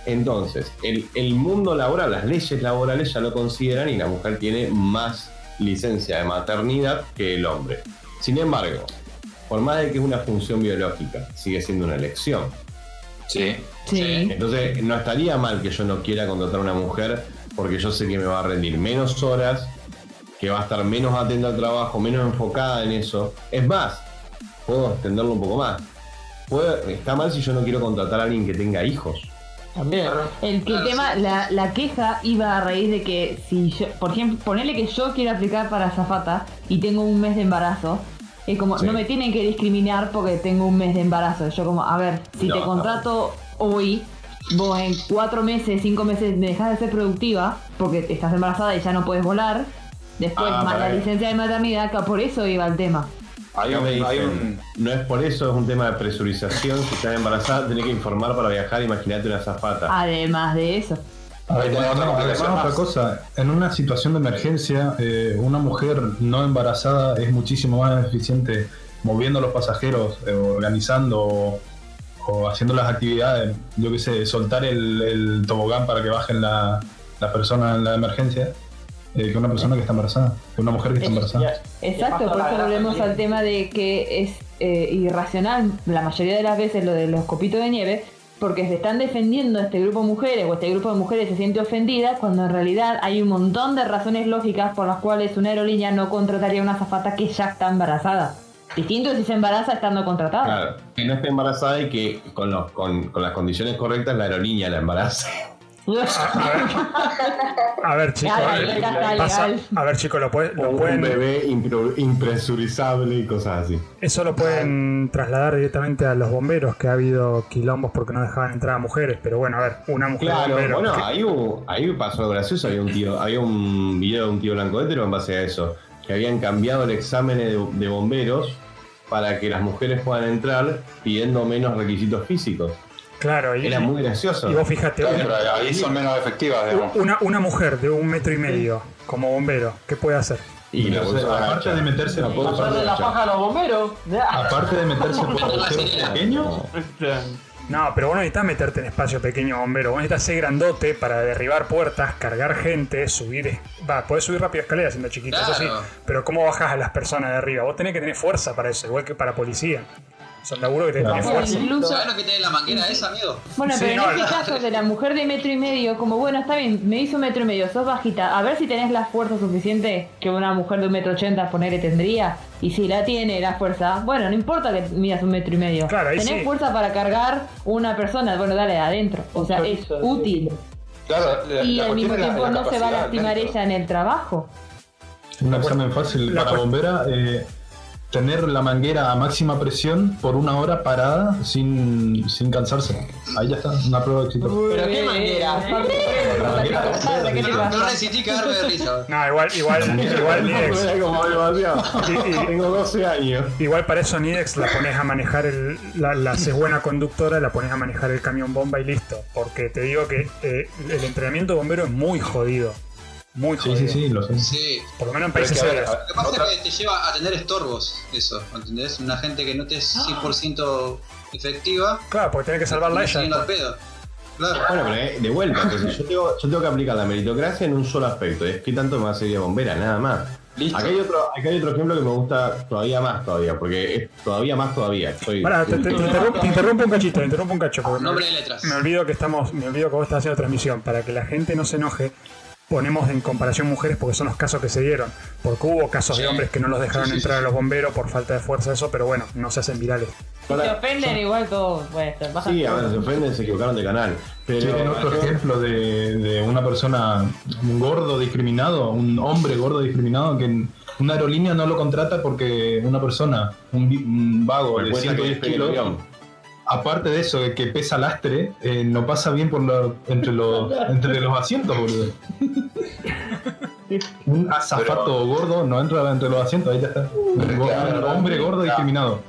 Entonces, el, el mundo laboral, las leyes laborales ya lo consideran y la mujer tiene más licencia de maternidad que el hombre. Sin embargo, por más de que es una función biológica, sigue siendo una elección. Sí. Sí. Entonces, no estaría mal que yo no quiera contratar a una mujer porque yo sé que me va a rendir menos horas, que va a estar menos atenta al trabajo, menos enfocada en eso. Es más, puedo extenderlo un poco más. Puede- está mal si yo no quiero contratar a alguien que tenga hijos. También. El, que el Claro, tema, sí. la, la queja iba a raíz de que si yo, por ejemplo, ponerle que yo quiero aplicar para azafata y tengo un mes de embarazo, es como, Sí. no me tienen que discriminar porque tengo un mes de embarazo. Yo como, a ver, si No, te no. contrato hoy, vos en cuatro meses, cinco meses dejas de ser productiva porque estás embarazada y ya no puedes volar. Después, Ah, más la licencia de maternidad, que por eso iba el tema. Hay un, me hay dicen, un- No es por eso, es un tema de presurización. Si estás embarazada, tenés que informar para viajar. Imagínate una zafata. Además de eso. A ver, tenés otra además, otra cosa, en una situación de emergencia, eh, una mujer no embarazada es muchísimo más eficiente moviendo a los pasajeros, eh, organizando o, o haciendo las actividades, yo qué sé, soltar el, el tobogán para que bajen la, la persona en la emergencia, eh, que una persona que está embarazada, que una mujer que está embarazada. Exacto, por eso volvemos al tema de que es eh, irracional la mayoría de las veces lo de los copitos de nieve, porque se están defendiendo a este grupo de mujeres o este grupo de mujeres se siente ofendida cuando en realidad hay un montón de razones lógicas por las cuales una aerolínea no contrataría a una azafata que ya está embarazada. Distinto si se embaraza estando contratada. Claro, que no esté embarazada y que con, los, con, con las condiciones correctas la aerolínea la embarace. A ver, chicos. Eh, a ver, chicos, lo, puede- lo un pueden, bebé impro- impresurizable y cosas así. eso lo pueden trasladar directamente a los bomberos, que ha habido quilombos porque no dejaban entrar a mujeres. Pero bueno, a ver, una mujer Claro, bombero. bueno, que- ahí, hubo- ahí pasó algo gracioso. Había un tío, había un video de un tío blanco hétero en base a eso. Que habían cambiado el examen de, de bomberos para que las mujeres puedan entrar pidiendo menos requisitos físicos. Claro, y, Era muy gracioso. y vos fíjate, Claro, una, pero ahí son menos efectivas, digamos. una, una mujer de un metro y medio como bombero, ¿qué puede hacer? Y la O sea, bolsa aparte de meterse La Pasarle la paja a los bomberos. Aparte de meterse por agujeros <laughs> pequeños, No, pero vos no necesitas meterte en espacio pequeño bombero, vos necesitas ser grandote para derribar puertas, cargar gente, subir. Va, podés subir rápido escaleras siendo chiquito, eso sí. Pero ¿cómo bajás a las personas de arriba? Vos tenés que tener fuerza para eso, igual que para policía. Son laburo que Bueno, fuerza. incluso, ¿Sabes lo que tiene la manguera esa, amigo? bueno, Sí, pero en este no. caso de la mujer de metro y medio, como bueno, está bien, me hizo un metro y medio, sos bajita, a ver si tenés la fuerza suficiente que una mujer de un metro ochenta ponerle tendría. Y si la tiene la fuerza, bueno, no importa que midas un metro y medio. Claro, ahí tenés sí. fuerza para cargar una persona, bueno, dale adentro. O sea, es útil. Claro, la- Y la al mismo tiempo la no se va a lastimar dentro. ella en el trabajo. un examen fácil la para bombera, eh, tener la manguera a máxima presión por una hora parada sin, sin cansarse. Ahí ya está, una prueba exitosa. ¿Pero qué manguera? ¿Qué te No resistí cagarme de risa. No, igual, igual, <laughs> igual Nidex. <laughs> Tengo 12 años. Igual para eso Nidex la pones a manejar el, la, la haces buena conductora, la pones a manejar el camión bomba y listo. Porque te digo que eh, el entrenamiento bombero es muy jodido. Muy Sí, jodido. sí, sí, lo sé. Sí. Por lo menos en países que, a ver, serios. Lo que pasa es que te lleva a tener estorbos, eso, ¿entendés? Una gente que no te es 100% efectiva, Claro, porque tenés que salvarla ella. pedo. Claro. Bueno, pero eh, de vuelta, entonces yo tengo, yo tengo que aplicar la meritocracia en un solo aspecto, es que tanto me va a servir de bombera, nada más. Listo. Acá hay, otro, acá hay otro ejemplo que me gusta todavía más todavía, porque es todavía más todavía. Soy, Pará, te, te- te interrumpo, te interrumpo un cachito, te interrumpo un cacho. Nombre de letras. me olvido que estamos, me olvido que vos estás haciendo transmisión. Para que la gente no se enoje, ponemos en comparación mujeres porque son los casos que se dieron. Porque hubo casos de hombres que no los dejaron Sí, sí, entrar a los bomberos por falta de fuerza, eso, pero bueno, no se hacen virales. Si se ofenden, igual todo puede ser. Baja Sí, a ver, se ofenden, se equivocaron de canal. Pero Sí, en otro ejemplo de, de una persona, un gordo discriminado, un hombre gordo discriminado que una aerolínea no lo contrata porque una persona, un, vi- un vago de Recuerda que 110 despegue el kilos. Aparte de eso, de que pesa lastre, eh, no pasa bien por lo- entre, los, entre los asientos, boludo. <laughs> Un azafato gordo no entra entre los asientos, ahí ya está. Un, hombre gordo discriminado.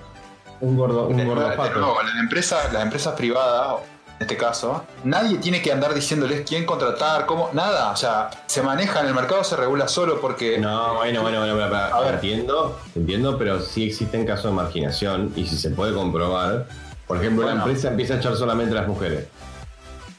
Un gordo, un gordo nuevo, de pato. nuevo, la empresa, las empresas privadas, en este caso, nadie tiene que andar diciéndoles quién contratar, cómo, nada. O sea, se maneja en el mercado, se regula solo porque. No, bueno, bueno, bueno, bueno, A ver. entiendo, entiendo, pero sí existen casos de marginación y si se puede comprobar, por ejemplo, Bueno. la empresa empieza a echar solamente a las mujeres.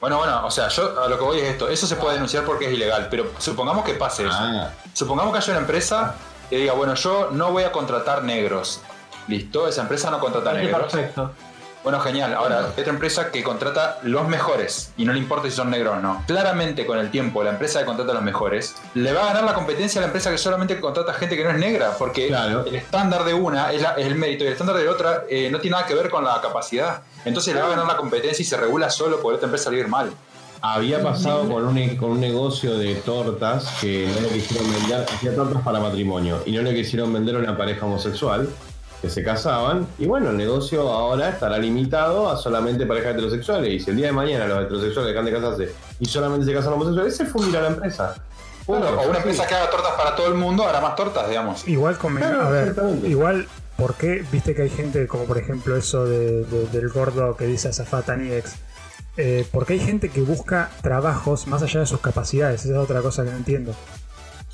Bueno, bueno, o sea, yo a lo que voy es esto. Eso se puede denunciar porque es ilegal, pero supongamos que pase eso. Ah, Supongamos que haya una empresa que diga, bueno, yo no voy a contratar negros. Listo, esa empresa no contrata Parece negros. perfecto. Bueno, genial. Ahora, otra empresa que contrata los mejores y no le importa si son negros o no. Claramente, con el tiempo, la empresa que contrata a los mejores le va a ganar la competencia a la empresa que solamente contrata gente que no es negra, porque Claro. el estándar de una es, la- es el mérito y el estándar de otra eh, no tiene nada que ver con la capacidad. Entonces le va a ganar la competencia y se regula solo por otra empresa salir mal. había pasado con un, con un negocio de tortas que no le quisieron vender, hacía tortas para matrimonio y no le quisieron vender a una pareja homosexual que se casaban. Y bueno, el negocio ahora estará limitado a solamente parejas heterosexuales. Y si el día de mañana los heterosexuales dejan de casarse y solamente se casan homosexuales, se fundirá la empresa. Bueno, o una empresa que haga tortas para todo el mundo hará más tortas, digamos. Igual conven- Claro, a ver, exactamente. igual, ¿por qué? Viste que hay gente como por ejemplo eso de- de- del gordo que dice Azafata Niex. Eh, porque hay gente que busca trabajos más allá de sus capacidades, esa es otra cosa que no entiendo.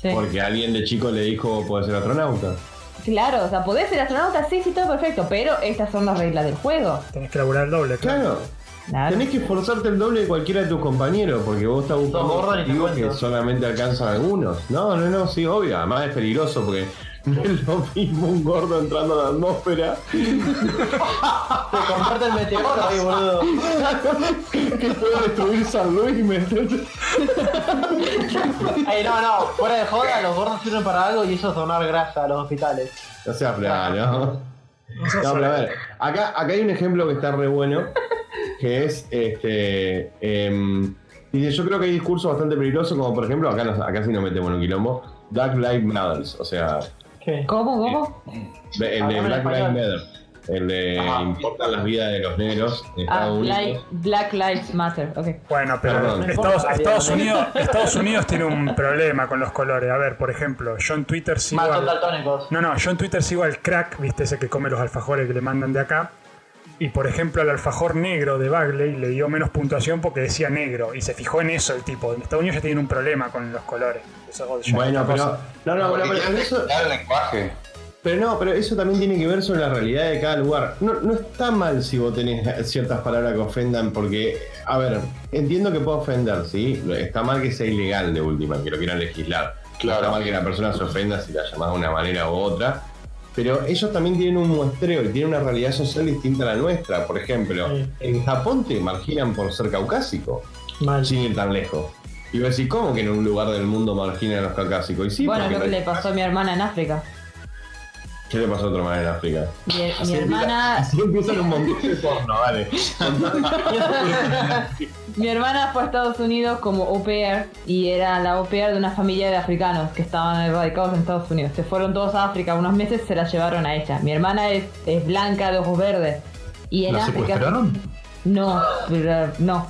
Sí. Porque alguien de chico le dijo puede ser astronauta. Claro, o sea, podés ser astronauta, sí, sí, todo perfecto, pero estas son las reglas del juego. Tenés que laburar el doble, claro. Claro. Tenés que esforzarte el doble de cualquiera de tus compañeros, porque vos estás buscando objetivos que solamente alcanzan algunos. No, no, no, sí, obvio. Además es peligroso porque no es lo mismo un gordo entrando a la atmósfera Te comparte el meteoro ahí, boludo. que puede destruir San Luis, ¿me? Ey, no, no, fuera de joda, los gordos sirven para algo y eso es donar grasa a los hospitales. No seas plano. No, pero a ver, acá, acá hay un ejemplo que está re bueno, que es este. dice, yo creo que hay discursos bastante peligrosos, como por ejemplo, acá, nos- acá sí nos metemos en un quilombo, Black Lives Matter, o sea, ¿Qué? ¿Cómo, cómo? el de Black Lives. Matter, el de Ajá. importan las vidas de los negros en Ah, Estados Unidos. Li- Black Lives Matter, ok. Bueno, pero Perdón. Estados, Unidos, Estados Unidos tiene un problema con los colores. A ver, por ejemplo, yo en Twitter sigo son al, daltónicos. No, no, yo en Twitter sigo al crack, viste, ese que come los alfajores que le mandan de acá. Y por ejemplo, al alfajor negro de Bagley le dio menos puntuación porque decía negro. Y se fijó en eso el tipo. En Estados Unidos ya tienen un problema con los colores. Eso es Bueno, pero. No, no, pero, pero eso, el lenguaje. pero no, pero eso también tiene que ver sobre la realidad de cada lugar. No, no está mal si vos tenés ciertas palabras que ofendan, porque, a ver, entiendo que puedo ofender, ¿sí? Está mal que sea ilegal de última, que lo quieran legislar. Claro. Está mal que la persona se ofenda si la llamás de una manera u otra. Pero ellos también tienen un muestreo y tienen una realidad social distinta a la nuestra. Por ejemplo, Sí. en Japón te marginan por ser caucásico, Mal. sin ir tan lejos. Y vos decís, ¿cómo que en un lugar del mundo marginan a los caucásicos? Y sí, bueno, lo que le pasó a mi hermana en África. ¿Qué le pasó a otra manera en África? Mi, mi Así hermana, Así empiezan un montón de porno, vale. <laughs> mi hermana fue a Estados Unidos como au pair y era la au pair de una familia de africanos que estaban radicados en Estados Unidos. Se fueron todos a África unos meses, se la llevaron a ella. Mi hermana es, es blanca de ojos verdes y en ¿La África secuestraron? no, pero no.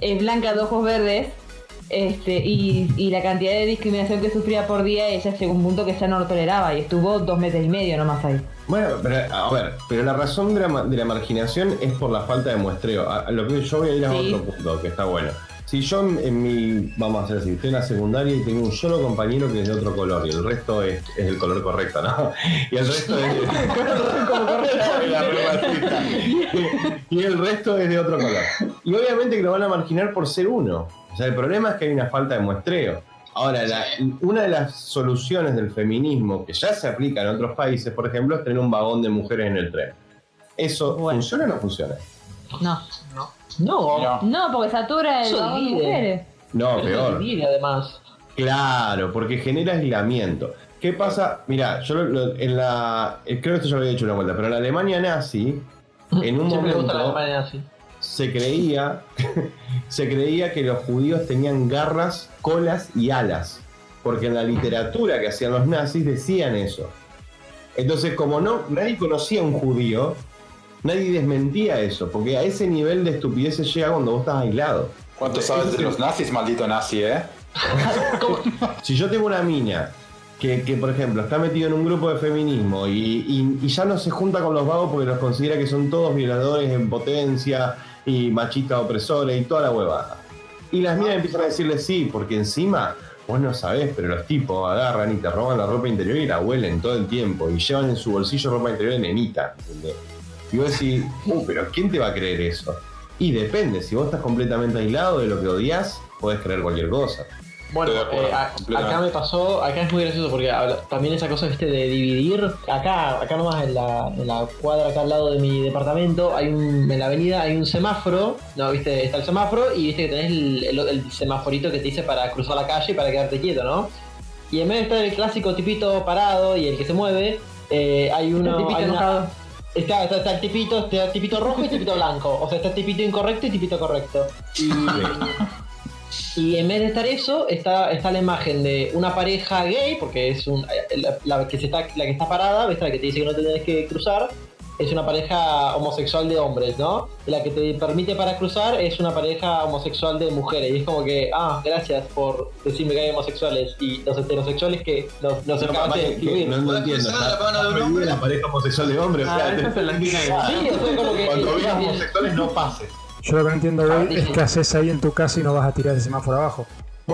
Es blanca de ojos verdes. Este, y, y la cantidad de discriminación que sufría por día, ella llegó a un punto que ya no lo toleraba y estuvo dos meses y medio nomás ahí. Bueno, pero a ver, pero la razón de la, de la marginación es por la falta de muestreo. A, a lo que yo voy a ir a Sí. otro punto que está bueno. Si yo en, en mi, vamos a hacer así, estoy en la secundaria y tengo un solo compañero que es de otro color y el resto es, es el color correcto, ¿no? Y el resto es <laughs> <laughs> y el resto es de otro color. Y obviamente que lo van a marginar por ser uno. O sea, el problema es que hay una falta de muestreo. Ahora, la- una de las soluciones del feminismo que ya se aplica en otros países, por ejemplo, es tener un vagón de mujeres en el tren. ¿Eso Bueno. funciona o no funciona? No. No, Mira. No, porque satura el vagón de mujeres. No, peor. divide, además. Claro, porque genera aislamiento. ¿Qué pasa? Mira, yo lo- lo- en la. eh, Creo que esto ya lo había hecho una vuelta, pero en la Alemania nazi, en un Siempre la momento Alemania así. se creía. <laughs> se creía que los judíos tenían garras, colas y alas. Porque en la literatura que hacían los nazis decían eso. Entonces, como no, nadie conocía a un judío, nadie desmentía eso, porque a ese nivel de estupidez se llega cuando vos estás aislado. ¿Cuánto sabes es de los nazis, maldito nazi, eh? <laughs> Si yo tengo una mina que, que, por ejemplo, está metido en un grupo de feminismo y, y- y ya no se junta con los vagos porque los considera que son todos violadores en potencia y machistas opresores y toda la huevada. Y las minas empiezan a decirle sí, porque encima vos no sabés, pero los tipos agarran y te roban la ropa interior y la huelen todo el tiempo y llevan en su bolsillo ropa interior de nenita. ¿entendés? Y vos decís, uh, pero ¿quién te va a creer eso? Y depende, si vos estás completamente aislado de lo que odias, podés creer cualquier cosa. Bueno, acuerdo, eh, a- acá me pasó, acá es muy gracioso porque habla- también esa cosa viste de dividir, acá, acá nomás en la, en la cuadra acá al lado de mi departamento, hay un, en la avenida hay un semáforo, no, viste, está el semáforo y viste que tenés el, el- el semaforito que te dice para cruzar la calle y para quedarte quieto, ¿no? Y en vez de estar el clásico tipito parado y el que se mueve, eh, hay uno... El tipito hay una- enojado. Está, está, está el tipito, está el tipito rojo y tipito blanco. O sea, está el tipito incorrecto y tipito correcto. Y, Y en vez de estar eso, está, está la imagen de una pareja gay, porque es un, la, la que se está, la que está parada, ¿ves? la que te dice que no te tenés que cruzar, es una pareja homosexual de hombres, ¿no? Y la que te permite para cruzar es una pareja homosexual de mujeres. Y es como que, ah, gracias por decirme que hay homosexuales. Y los heterosexuales que nos Pero acaban capaz de describir. no, no entiendo. la mano de un está hombre. la pareja homosexual de hombre. o sea, Ah, es la esquina Sí, eso es como que. Cuando el- veas el- homosexuales no pases. Yo lo que no entiendo, güey, Ah, es que haces ahí en tu casa y no vas a tirar ese semáforo abajo.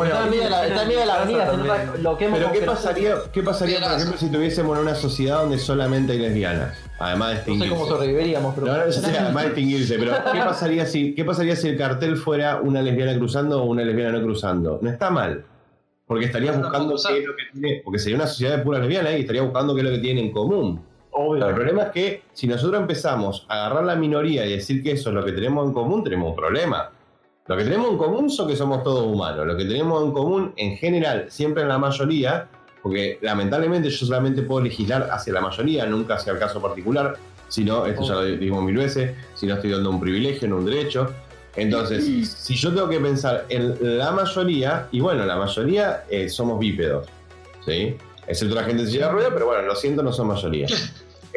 Está en medio de la, está en medio de la avenida, se nota lo que hemos Pero ¿qué pasaría, qué pasaría por ejemplo, si tuviésemos una sociedad donde solamente hay lesbianas? Además de No sé extinguirse. cómo sobreviviríamos, pero. No, no, sí, además de extinguirse, pero <laughs> ¿qué pasaría, si, ¿qué pasaría si el cartel fuera una lesbiana cruzando o una lesbiana no cruzando? No está mal. Porque estarías No, no buscando qué es lo que tiene. Porque sería una sociedad de puras lesbianas y estaría buscando qué es lo que tienen en común. Pero el problema es que si nosotros empezamos a agarrar la minoría y decir que eso es lo que tenemos en común, tenemos un problema. Lo que tenemos en común son que somos todos humanos. Lo que tenemos en común, en general, siempre en la mayoría, porque lamentablemente yo solamente puedo legislar hacia la mayoría, nunca hacia el caso particular, sino, esto ya lo digo mil veces, si no estoy dando un privilegio, no un derecho. Entonces, <clears throat> si yo tengo que pensar en la mayoría, y bueno, la mayoría eh, somos bípedos, ¿sí? Excepto la gente de silla de ruedas, pero bueno, lo siento, no son mayoría. <laughs>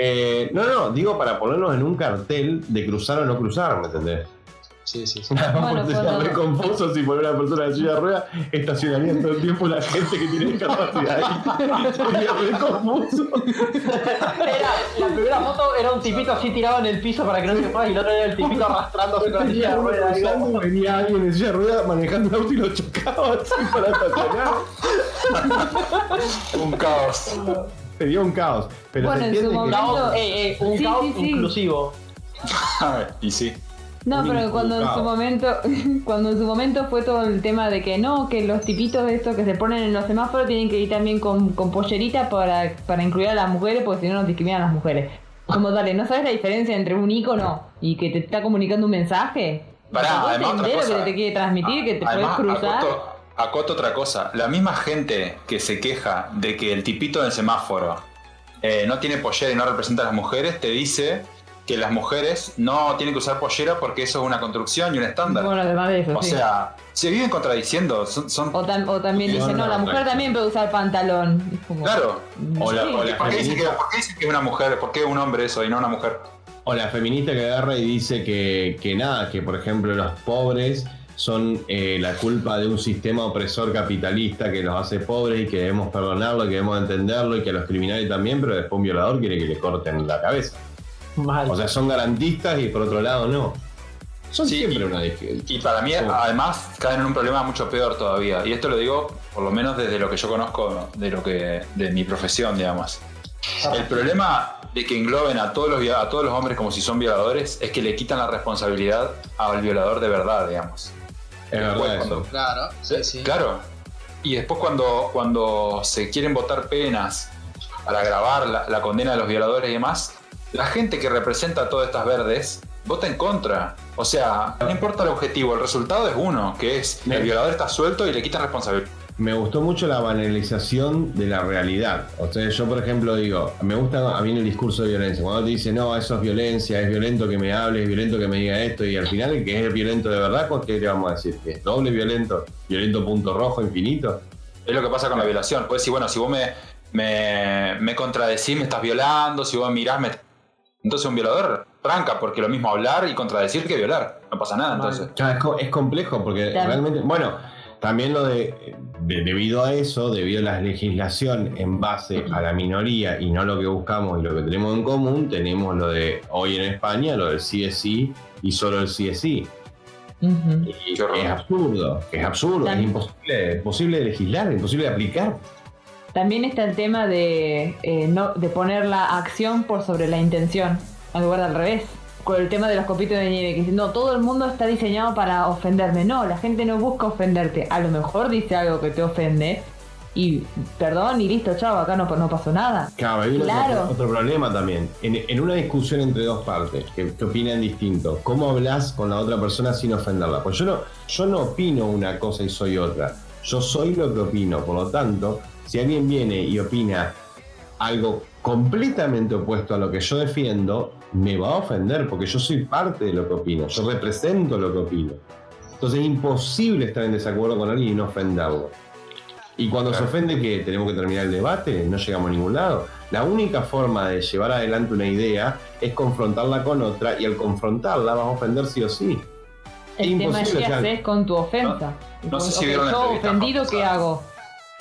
Eh, no, no, digo para ponernos en un cartel de cruzar o no cruzar, ¿me entendés? Sí, sí, sí. Bueno, Porque cuando- sería re confuso si poner una persona en silla de ruedas estacionaría todo el tiempo la gente que tiene discapacidad ahí. Sería re confuso. Era, la primera foto era un tipito así tirado en el piso para que no se mueva y la otra era el tipito arrastrándose con la silla de digo, cruzando, venía alguien en silla de ruedas manejando un auto y lo chocaba así para estacionar. Un caos. Sería un caos. Pero Bueno, se en su entiende que- momento- Caos, eh, eh, un Sí, caos sí, sí. inclusivo. y sí. No, pero cuando en su momento, <laughs> cuando en su momento fue todo el tema de que no, que los tipitos estos que se ponen en los semáforos tienen que ir también con, con pollerita para, para incluir a las mujeres, porque si no nos discriminan a las mujeres. Como dale, ¿no sabes la diferencia entre un icono y que te está comunicando un mensaje? Pará, ¿Vos además otra cosa. que te quiere transmitir? Que te Además, puedes cruzar. Acoto, acoto otra cosa. La misma gente que se queja de que el tipito del semáforo eh, no tiene pollera y no representa a las mujeres, te dice que las mujeres no tienen que usar pollera porque eso es una construcción y un estándar. Bueno, además de eso, o sí. sea, se viven contradiciendo. Son, son- o, tam- o también dicen, no, no, la mujer también puede usar pantalón. Como- Claro. O la, o la ¿Por qué, dicen que, feminista, por qué dicen que es una mujer? ¿Por qué un hombre eso y no una mujer? o la feminista que agarra y dice que, que nada, que por ejemplo los pobres son eh, la culpa de un sistema opresor capitalista que los hace pobres y que debemos perdonarlo, que debemos entenderlo y que a los criminales también, pero después un violador quiere que le corten la cabeza. Mal. O sea, son garantistas y por otro lado no. Son Sí, siempre y- una Y para mí, ¿Cómo? además, caen en un problema mucho peor todavía. Y esto lo digo, por lo menos desde lo que yo conozco de lo que de mi profesión, digamos. El problema de que engloben a todos los a todos los hombres como si son violadores es que le quitan la responsabilidad al violador de verdad, digamos. Es verdad eso. Claro, sí, sí. Claro. Y después cuando, cuando se quieren votar penas para agravar la, la condena de los violadores y demás, la gente que representa a todas estas verdes vota en contra. O sea, no importa el objetivo, el resultado es uno, que es el violador está suelto y le quitan responsabilidad. Me gustó mucho la banalización de la realidad. O sea, yo por ejemplo digo, me gusta a mí el discurso de violencia. Cuando te dice, no, eso es violencia, es violento que me hable, es violento que me diga esto, y al final el que es violento de verdad, ¿con ¿qué le vamos a decir? ¿Que es doble violento? ¿Violento punto rojo infinito? Es lo que pasa con la violación. Puedes decir, bueno, si vos me, me, me contradecís, me estás violando, si vos mirás, me... Entonces un violador tranca, porque lo mismo hablar y contradecir que violar. No pasa nada, entonces. Ya, es, co- es complejo porque Claro. realmente, bueno, también lo de, de- debido a eso, debido a la legislación en base a la minoría y no lo que buscamos y lo que tenemos en común, tenemos lo de hoy en España, lo del CSI y solo el CSI. Ujú. Y es absurdo, es absurdo, es imposible, imposible de legislar, imposible de aplicar. También está el tema de, eh, no, de poner la acción por sobre la intención, en lugar de al revés. Con el tema de los copitos de nieve, que dicen, no, todo el mundo está diseñado para ofenderme. No, la gente no busca ofenderte. A lo mejor dice algo que te ofende y perdón y listo, chao, acá no, no pasó nada. Claro, hay Claro. otro, otro problema también. En, en una discusión entre dos partes que, que opinan distinto, ¿cómo hablas con la otra persona sin ofenderla? Pues yo no, yo no opino una cosa y soy otra. Yo soy lo que opino. Por lo tanto, si alguien viene y opina algo completamente opuesto a lo que yo defiendo, me va a ofender porque yo soy parte de lo que opino. Yo represento lo que opino. Entonces es imposible estar en desacuerdo con alguien y no ofenderlo. Y cuando se ofende, que tenemos que terminar el debate, no llegamos a ningún lado. La única forma de llevar adelante una idea es confrontarla con otra y al confrontarla vas a ofender sí o sí. El tema es imposible, qué haces con tu ofensa. no sé si Ok, vieron yo ofendido. ¿qué hago?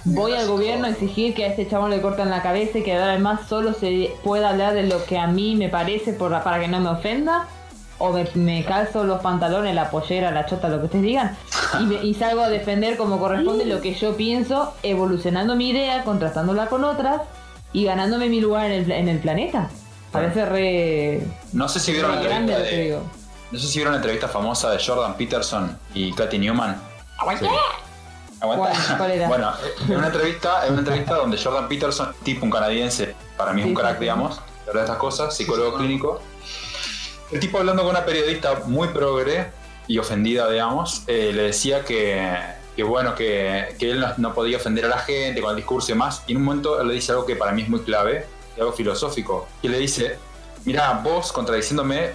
Voy al gobierno a exigir que a este chabón le corten la cabeza y que además solo se pueda hablar de lo que a mí me parece por para que no me ofenda. O me, me calzo los pantalones, la pollera, la chota, lo que ustedes digan. Y, me- y salgo a defender como corresponde lo que yo pienso, evolucionando mi idea, contrastándola con otras y ganándome mi lugar en el, en el planeta. Parece re, No sé si vieron la entrevista de. No sé si vieron la entrevista famosa de Jordan Peterson y Katy Newman. ¿Cuál? ¿Aguanta? ¿Cuál era? Bueno, en una entrevista, en una entrevista donde Jordan Peterson, tipo un canadiense, para mí es Sí, un sí, crack, sí. digamos, de hablar de estas cosas, psicólogo clínico. El tipo hablando con una periodista muy progre y ofendida, digamos, eh, le decía que, que bueno, que, que él no, no podía ofender a la gente con el discurso y demás. Y en un momento él le dice algo que para mí es muy clave, y algo filosófico. Y le dice, mira, vos contradiciéndome,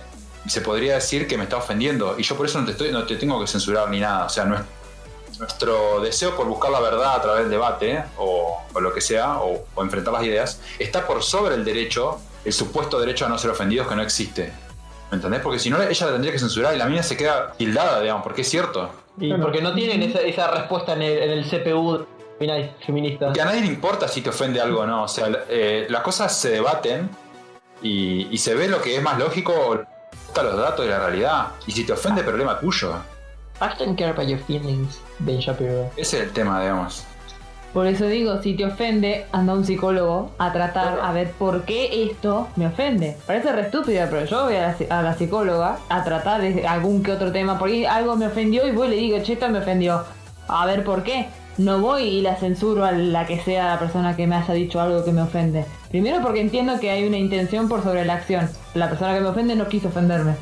se podría decir que me está ofendiendo. Y yo por eso no te, estoy, no te tengo que censurar ni nada. O sea, no es, nuestro deseo por buscar la verdad a través del debate o, o lo que sea, o, o enfrentar las ideas, está por sobre el derecho, el supuesto derecho a no ser ofendidos que no existe. ¿Me entendés? Porque si no, ella la tendría que censurar y la mina se queda tildada, digamos, porque es cierto. Y porque no tienen esa, esa respuesta en el, en el CPU feminista. Que a nadie le importa si te ofende algo o no. O sea, eh, las cosas se debaten y, y se ve lo que es más lógico o los datos de la realidad. Y si te ofende, problema tuyo. I don't care about your feelings, Ben Shapiro. Ese es el tema, digamos. Por eso digo, si te ofende, anda a un psicólogo a tratar a ver por qué esto me ofende. Parece re estúpida, pero yo voy a la, psi- a la psicóloga a tratar de algún que otro tema, porque algo me ofendió y voy y le digo, che, esto me ofendió. A ver por qué. No voy y la censuro a la que sea la persona que me haya dicho algo que me ofende. Primero porque entiendo que hay una intención por sobre la acción. La persona que me ofende no quiso ofenderme.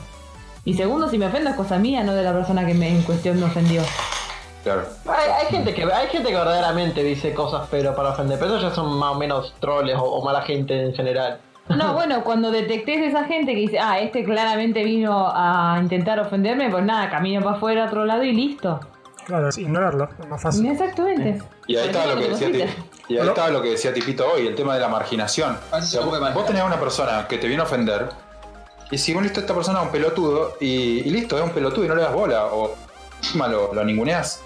Y segundo, si me ofendo es cosa mía, no de la persona que me, en cuestión me ofendió. Claro. Hay, hay gente que hay gente que verdaderamente dice cosas pero para ofender, pero esos ya son más o menos troles o, o mala gente en general. No, bueno, cuando detectes esa gente que dice, ah, este claramente vino a intentar ofenderme, pues nada, camino para afuera a otro lado y listo. Claro, es ignorarlo, es más fácil. Exactamente. Y ahí estaba lo que decía, y ahí estaba lo que decía Tipito hoy, el tema de la marginación. A O sea, vos, vos tenés una persona que te viene a ofender y si bueno, listo, esta persona es un pelotudo y, y listo, es un pelotudo y no le das bola o encima lo.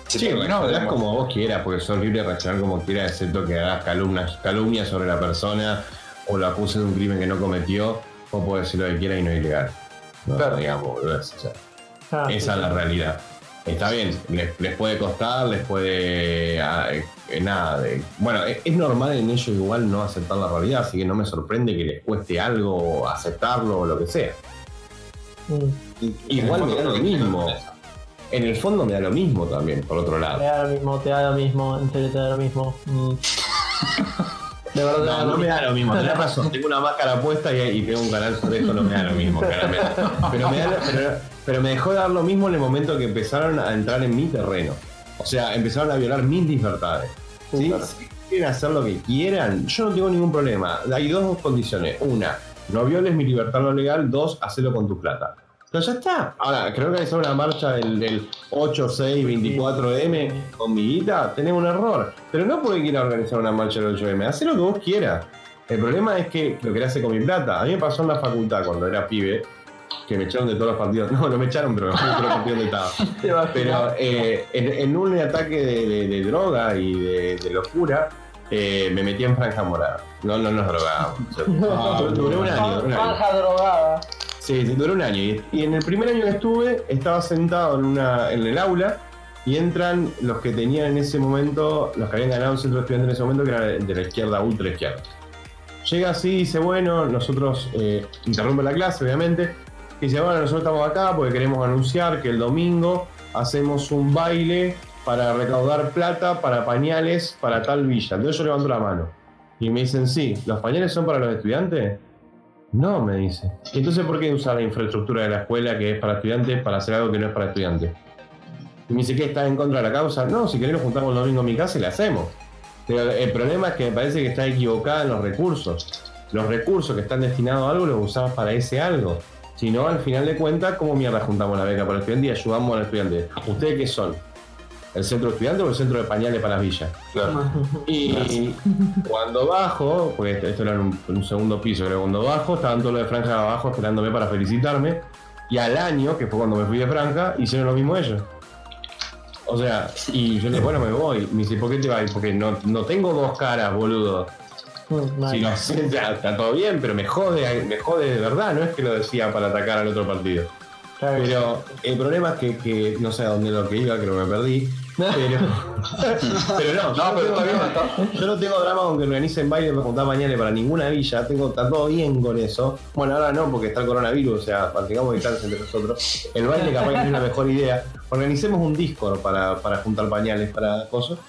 Se Sí, terminó, digamos. como vos quieras, porque sos libre de reaccionar como quieras, excepto que hagas calumnias, calumnias sobre la persona o lo acuses de un crimen que no cometió, vos podés decir lo que quieras y no es ilegal. No, Claro. digamos, o sea, Ah, esa es la realidad. Está bien, les, les puede costar, les puede. ah, eh, nada. de- bueno, es, es normal en ellos igual no aceptar la realidad, así que no me sorprende que les cueste algo aceptarlo o lo que sea. mm. Igual me da lo mismo. En el fondo me da lo mismo también, por otro lado. Te da lo mismo, te da lo mismo, en serio te da lo mismo. Mm. <laughs> De verdad No, no me da lo mismo, tenés razón. Tengo una máscara puesta y, y tengo un canal sobre esto, no me da lo mismo, claramente. <laughs> Pero me, da pero, pero me dejó de dar lo mismo en el momento que empezaron a entrar en mi terreno. O sea, empezaron a violar mis libertades. ¿sí? Si quieren hacer lo que quieran, yo no tengo ningún problema. Hay dos condiciones. Una, no violes mi libertad lo legal. Dos, hacelo con tu plata. Pero ya está. Ahora, creo que hacer una marcha del, del 8624M con mi guita, tenés un error. Pero no porque quiera organizar una marcha del 8M, haz lo que vos quieras. El problema es que lo querés hacer con mi plata. A mí me pasó en la facultad cuando era pibe, que me echaron de todos los partidos. No, no me echaron, pero me <laughs> de todos los partidos donde estaba. <laughs> Pero eh, en, en un ataque de, de- de droga y de, de locura, eh, me metí en franja morada. No, no nos drogábamos. <laughs> Ah, año, duré un año. Franja drogada. Sí, duró un año. Y, en el primer año que estuve, estaba sentado en, una, en el aula y entran los que tenían en ese momento, los que habían ganado un centro de estudiantes en ese momento, que era de la izquierda, ultra izquierda. Llega así y dice, bueno, nosotros, eh, interrumpe la clase, obviamente, y dice, bueno, nosotros estamos acá porque queremos anunciar que el domingo hacemos un baile para recaudar plata para pañales para tal villa. Entonces yo levanto la mano. Y me dicen, sí, ¿los pañales son para los estudiantes? No, me dice. ¿Y entonces por qué usar la infraestructura de la escuela que es para estudiantes para hacer algo que no es para estudiantes? Y me dice, ¿qué? ¿Estás en contra de la causa? No, si querés nos juntamos el domingo en mi casa y le hacemos. Pero el problema es que me parece que está equivocada en los recursos. Los recursos que están destinados a algo los usás para ese algo. sino al final de cuentas, cómo mierda juntamos la beca para el estudiante y ayudamos al estudiante. ¿Ustedes qué son? ¿El centro de estudiantes o el centro de pañales para las villas? Claro. Y cuando bajo, porque esto- esto era en un, en un segundo piso, creo, cuando bajo, estaban todos los de franja abajo esperándome para felicitarme. Y al año, que fue cuando me fui de franja, hicieron lo mismo ellos. O sea, y yo le dije, bueno, me voy. Me dice, ¿por qué te vas? Porque no, no tengo dos caras, boludo. Si no, ya, está todo bien, pero me jode, me jode de verdad, no es que lo decía para atacar al otro partido. Pero el problema es que, que no sé a dónde lo que iba, creo que me perdí. Pero, <laughs> pero no, yo, No, pero tengo bien, drama, yo no tengo drama con que organicen baile para juntar mañana para ninguna villa, tengo, está todo bien con eso. Bueno, ahora no, porque está el coronavirus, o sea, mantengamos distancia entre nosotros. El baile capaz que es una mejor idea. Organicemos un Discord para, para juntar pañales para cosas.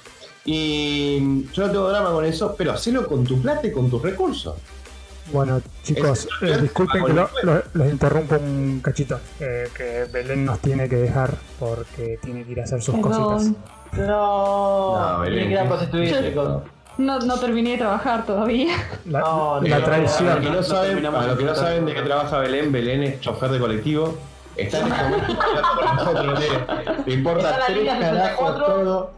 Y yo no tengo drama con eso, pero hacelo con tu plata y con tus recursos. Bueno, chicos, eh, disculpen que lo- lo- los interrumpo un cachito. eh, que Belén nos tiene que dejar porque tiene que ir a hacer sus cositas. Perdón. No, No. No, no terminé de trabajar todavía. La, No, la traición. los que no No saben, los que no saben de qué trabaja Belén, Belén es chofer de colectivo. Está en este momento hablando con nosotros. Le importa tres carajos 64. todo.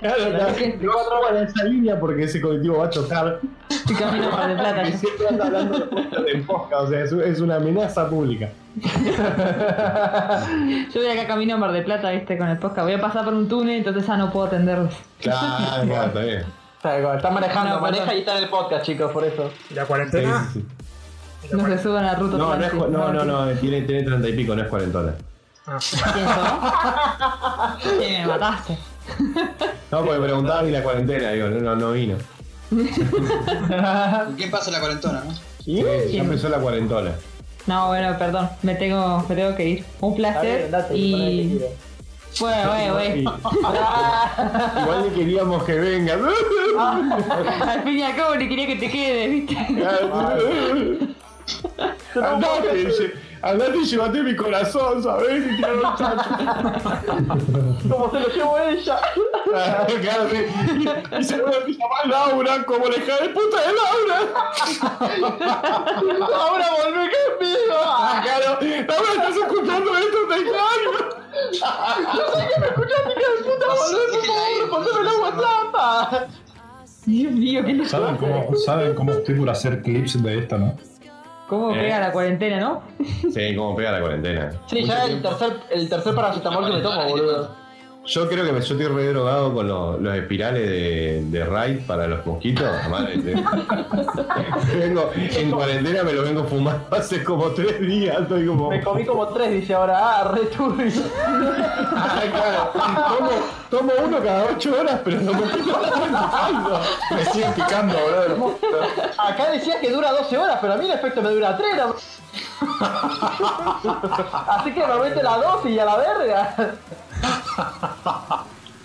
Claro, la le va a robar esa línea porque ese colectivo va a chocar. Y <laughs> camino a Mar del Plata. Y siempre anda hablando de de posca, o sea, es, es una amenaza pública. <laughs> Yo voy acá camino a Mar del Plata, viste, con el podcast. Voy a pasar por un túnel, entonces ya no puedo atenderlos. Claro, claro, está bien. Está manejando, No, maneja y está en el podcast, chicos, por eso. ¿Y la Sí, cuarentena? sí, sí. No se suban a ruta No, no, es, no, no, no, tiene, tiene 30 y pico, no es cuarentona. ¿Quién sos? <laughs> Sí, me mataste. No, porque preguntaban y la cuarentena, digo, no, no, no vino. <laughs> ¿Con quién pasa la cuarentona, no? Sí, ya empezó la cuarentona. No, bueno, perdón, me tengo, me tengo que ir. Un placer y... Bueno, bueno, bueno. <laughs> Igual ni queríamos que venga. Al fin y al cabo ni quería que te quedes, viste. <laughs> Andate, andate y llévate mi corazón, ¿sabes? Y tirarlo al chacho. <laughs> ¿Cómo se lo llevó ella? Claro, sí. Y, y seguro te llamas Laura, como la hija de puta de Laura. <laughs> Ahora volvé conmigo. Ah, claro. Laura, estás escuchando esto, te extraño. Volvé, por favor, respondeme la WhatsApp. Dios mío, qué ¿Saben cómo, ¿Saben cómo estoy por hacer clips de esto, no? ¿Cómo Eh. pega la cuarentena, no? Sí, como pega la cuarentena. Sí, ya el tercer, el tercer paracetamol que me tomo, boludo. Yo creo que me, yo estoy re drogado con los, los espirales de, de Raid para los mosquitos. Madre, te- <laughs> vengo, en cuarentena me lo vengo fumando <laughs> hace como tres días. Estoy como. Me comí como tres, dice ahora. Ah, re turbio. Ah, claro. Tomo, tomo uno cada ocho horas, pero los mosquitos me siguen picando. Me siguen picando, boludo. Acá decías que dura 12 horas, pero a mí el efecto me dura 3. <laughs> Así que me mete la dosis y a la verga.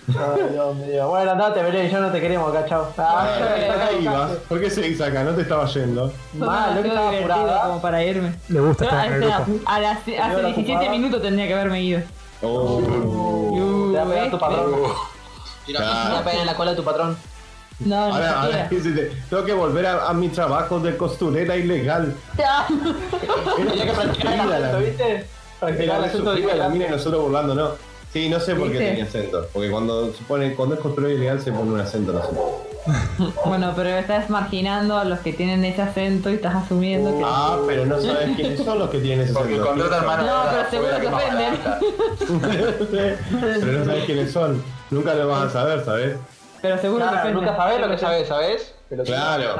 Ay, Dios mío. Bueno, andate, Belén, yo no te queremos acá, chao. Ah, Acá ibas. ¿Por qué seguís acá? No te estaba yendo. Mal, lo que estaba apurada. como para irme. Le gusta Yo, estar en el espera, grupo. a las- hace hora 17 ocupada. minutos tendría que haberme ido. Oh. Te va a pegar tu patrón. Tira Ah. Te va a pegar en la cola de tu patrón. No, ni Ahora, ahora siquiera. dice, tengo que volver a, a mi trabajo de costurera ilegal. Tenía que practicar el acento, ¿viste? Practicar Era el re acento de sufrida la mina y nosotros burlándonos. Sí, no sé por qué ¿Viste? tenía acento. Porque cuando se pone, cuando es costurera ilegal se pone un acento, no sé. <laughs> Bueno, pero estás marginando a los que tienen ese acento y estás asumiendo que. Ah, pero no sabes quiénes son los que tienen ese Porque acento. contratan No, pero seguro que que ofenden. <laughs> pero no sabes quiénes son. Nunca lo vas a saber, ¿sabes? Pero seguro que Claro, ofenden. nunca sabés lo que sabés, ¿sabés? Pero Claro.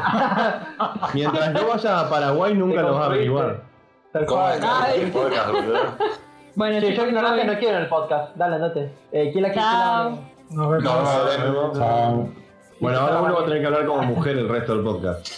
<laughs> Mientras no vayas a Paraguay nunca lo vas a averiguar. Tal ¿Cómo cual. Bueno, Sí, yo ignorante no quiero en el podcast. Dale, andate. Eh, ¿Quién la quiere? Chao. Nos vemos. Chao. Bueno, ahora uno va a tener que hablar como mujer el resto del podcast.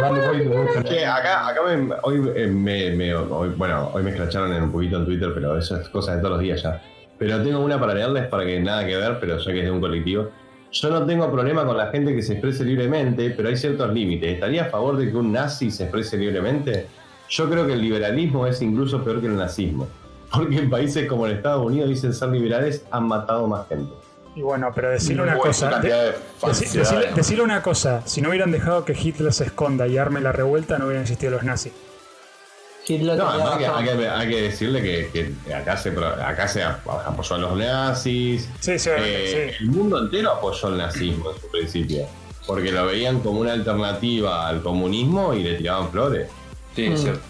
Dale, voy, voy. Che, acá, acá me, hoy, eh, me, me- hoy- bueno, hoy me escracharon en un poquito en Twitter, pero eso es cosa de todos los días ya. Pero tengo una para leerles para que nada que ver, pero ya que es de un colectivo. Yo no tengo problema con la gente que se exprese libremente, pero hay ciertos límites. ¿Estaría a favor de que un nazi se exprese libremente? Yo creo que el liberalismo es incluso peor que el nazismo. Porque en países como en Estados Unidos dicen ser liberales han matado más gente. Y bueno, pero decirle una cosa. de decirle, una cosa. Si no hubieran dejado que Hitler se esconda y arme la revuelta, no hubieran existido los nazis. Hitler No, además que hay, que, hay que decirle que, que acá se acá apoyó a los nazis. Sí, sí, Eh, sí. El mundo entero apoyó el nazismo en su principio. Porque lo veían como una alternativa al comunismo y le tiraban flores. Sí, es Mm. cierto.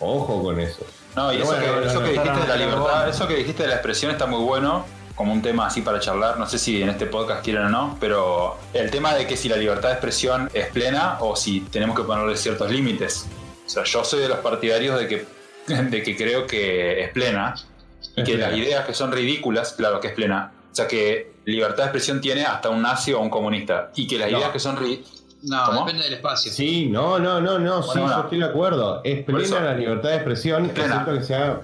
Ojo con eso. No, y eso, bueno, que, eso que dijiste de la libertad, eso que dijiste de la expresión está muy bueno, como un tema así para charlar, no sé si en este podcast quieren o no, pero el tema de que si la libertad de expresión es plena o si tenemos que ponerle ciertos límites. O sea, yo soy de los partidarios de que, <laughs> de que creo que es plena y que las ideas que son ridículas, claro que es plena. O sea, que libertad de expresión tiene hasta un nazi o un comunista y que las No. ideas que son ridículas... No, ¿Cómo? depende del espacio. Sí, no, no, no, no, sí, Bueno, bueno. yo estoy de acuerdo. Es plena la libertad de expresión, excepto que sea,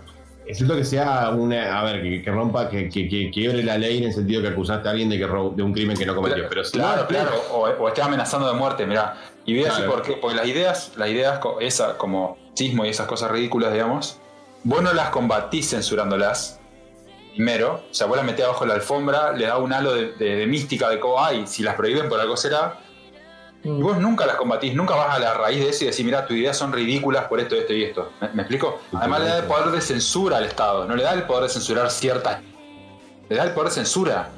excepto que sea una, a ver, que, que rompa, que, que, que quiebre la ley en el sentido que acusaste a alguien de que de un crimen que no cometió. Pero si no, claro, plena. claro, o, o esté amenazando de muerte, mirá. Y decir Claro. por qué, porque las ideas, las ideas esa, como sismo y esas cosas ridículas, digamos, vos no las combatís censurándolas, primero, o sea, vos las metés abajo de la alfombra, le da un halo de, de- de mística de cómo hay, si las prohíben por algo será, y vos nunca las combatís, nunca vas a la raíz de eso y decís, mira, tus ideas son ridículas por esto, esto y esto. ¿Me, me explico? Además le da el poder de censura al Estado, no le da el poder de censurar ciertas... Le da el poder de censura.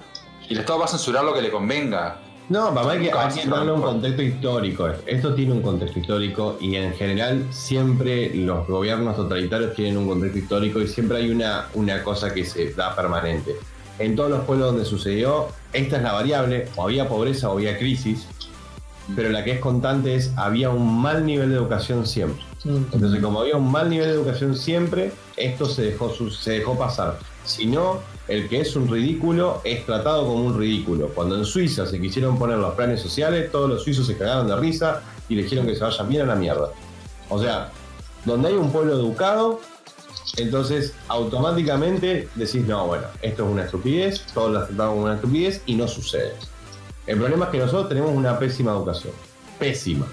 Y el Estado va a censurar lo que le convenga. No, papá, hay que, hay que darle un contexto histórico. Esto tiene un contexto histórico y en general siempre los gobiernos totalitarios tienen un contexto histórico y siempre hay una, una cosa que se da permanente. En todos los pueblos donde sucedió, esta es la variable, o había pobreza o había crisis, pero la que es constante es había un mal nivel de educación siempre. Entonces, como había un mal nivel de educación siempre, esto se dejó, se dejó pasar. Si no, el que es un ridículo es tratado como un ridículo. Cuando en Suiza se quisieron poner los planes sociales, todos los suizos se cagaron de risa y le dijeron que se vayan bien a la mierda. O sea, donde hay un pueblo educado, entonces automáticamente decís, no, bueno, esto es una estupidez, todos lo aceptamos como una estupidez y no sucede. El problema es que nosotros tenemos una pésima educación. Pésima.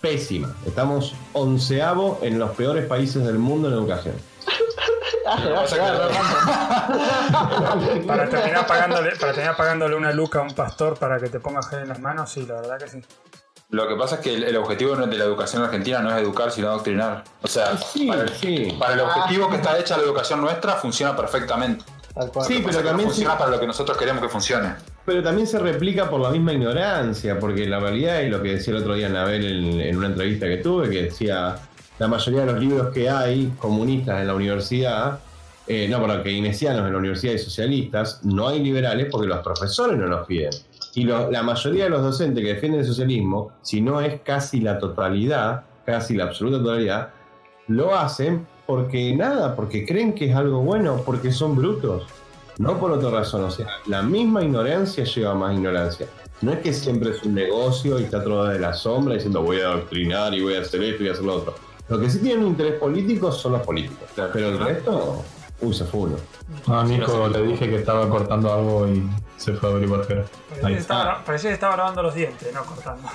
Pésima. Estamos onceavo en los peores países del mundo en educación. Ah. <laughs> Para terminar, pagándole, para terminar pagándole una luca a un pastor para que te ponga gel en las manos, sí, la verdad que sí. Lo que pasa es que el, el objetivo de la educación argentina no es educar, sino adoctrinar. O sea, Sí, para, el, sí. para el objetivo que está hecha la educación nuestra, funciona perfectamente. Sí, pero también funciona sí- para lo que nosotros queremos que funcione. Pero también se replica por la misma ignorancia, porque la realidad es lo que decía el otro día Nabel en, una entrevista que tuve, que decía la mayoría de los libros que hay comunistas en la universidad, eh, no, perdón, keynesianos en la universidad y socialistas, no hay liberales porque los profesores no los piden. Y la mayoría de los docentes que defienden el socialismo, si no es casi la totalidad, casi la absoluta totalidad, lo hacen porque nada, porque creen que es algo bueno, porque son brutos. No por otra razón, o sea, la misma ignorancia lleva a más ignorancia. No es que siempre es un negocio y está todo de la sombra diciendo voy a adoctrinar y voy a hacer esto y voy a hacer lo otro. Lo que sí tienen un interés político son los políticos. Pero el resto, uy, se fue uno. No, Nico, le dije que estaba cortando algo y se fue a averiguar qué era. Parecía que, estaba, parecía que estaba lavando los dientes, no cortando.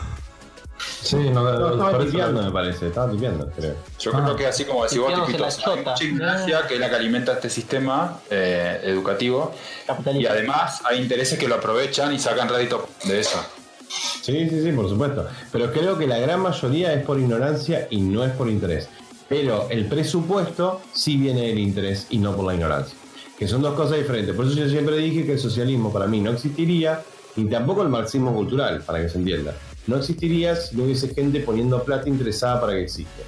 Sí, no, No, estaba por eso- me parece, estaba tipeando, creo. Yo Ah. creo que así como decís vos, Tipito, hay mucha ignorancia que es la que alimenta este sistema eh, educativo y además hay intereses que lo aprovechan y sacan rédito de eso. Sí, sí, sí, por supuesto. Pero creo que la gran mayoría es por ignorancia y no es por interés. Pero el presupuesto sí viene del interés y no por la ignorancia. Que son dos cosas diferentes. Por eso yo siempre dije que el socialismo para mí no existiría, ni tampoco el marxismo cultural, para que se entienda. No existiría si no hubiese gente poniendo plata interesada para que exista.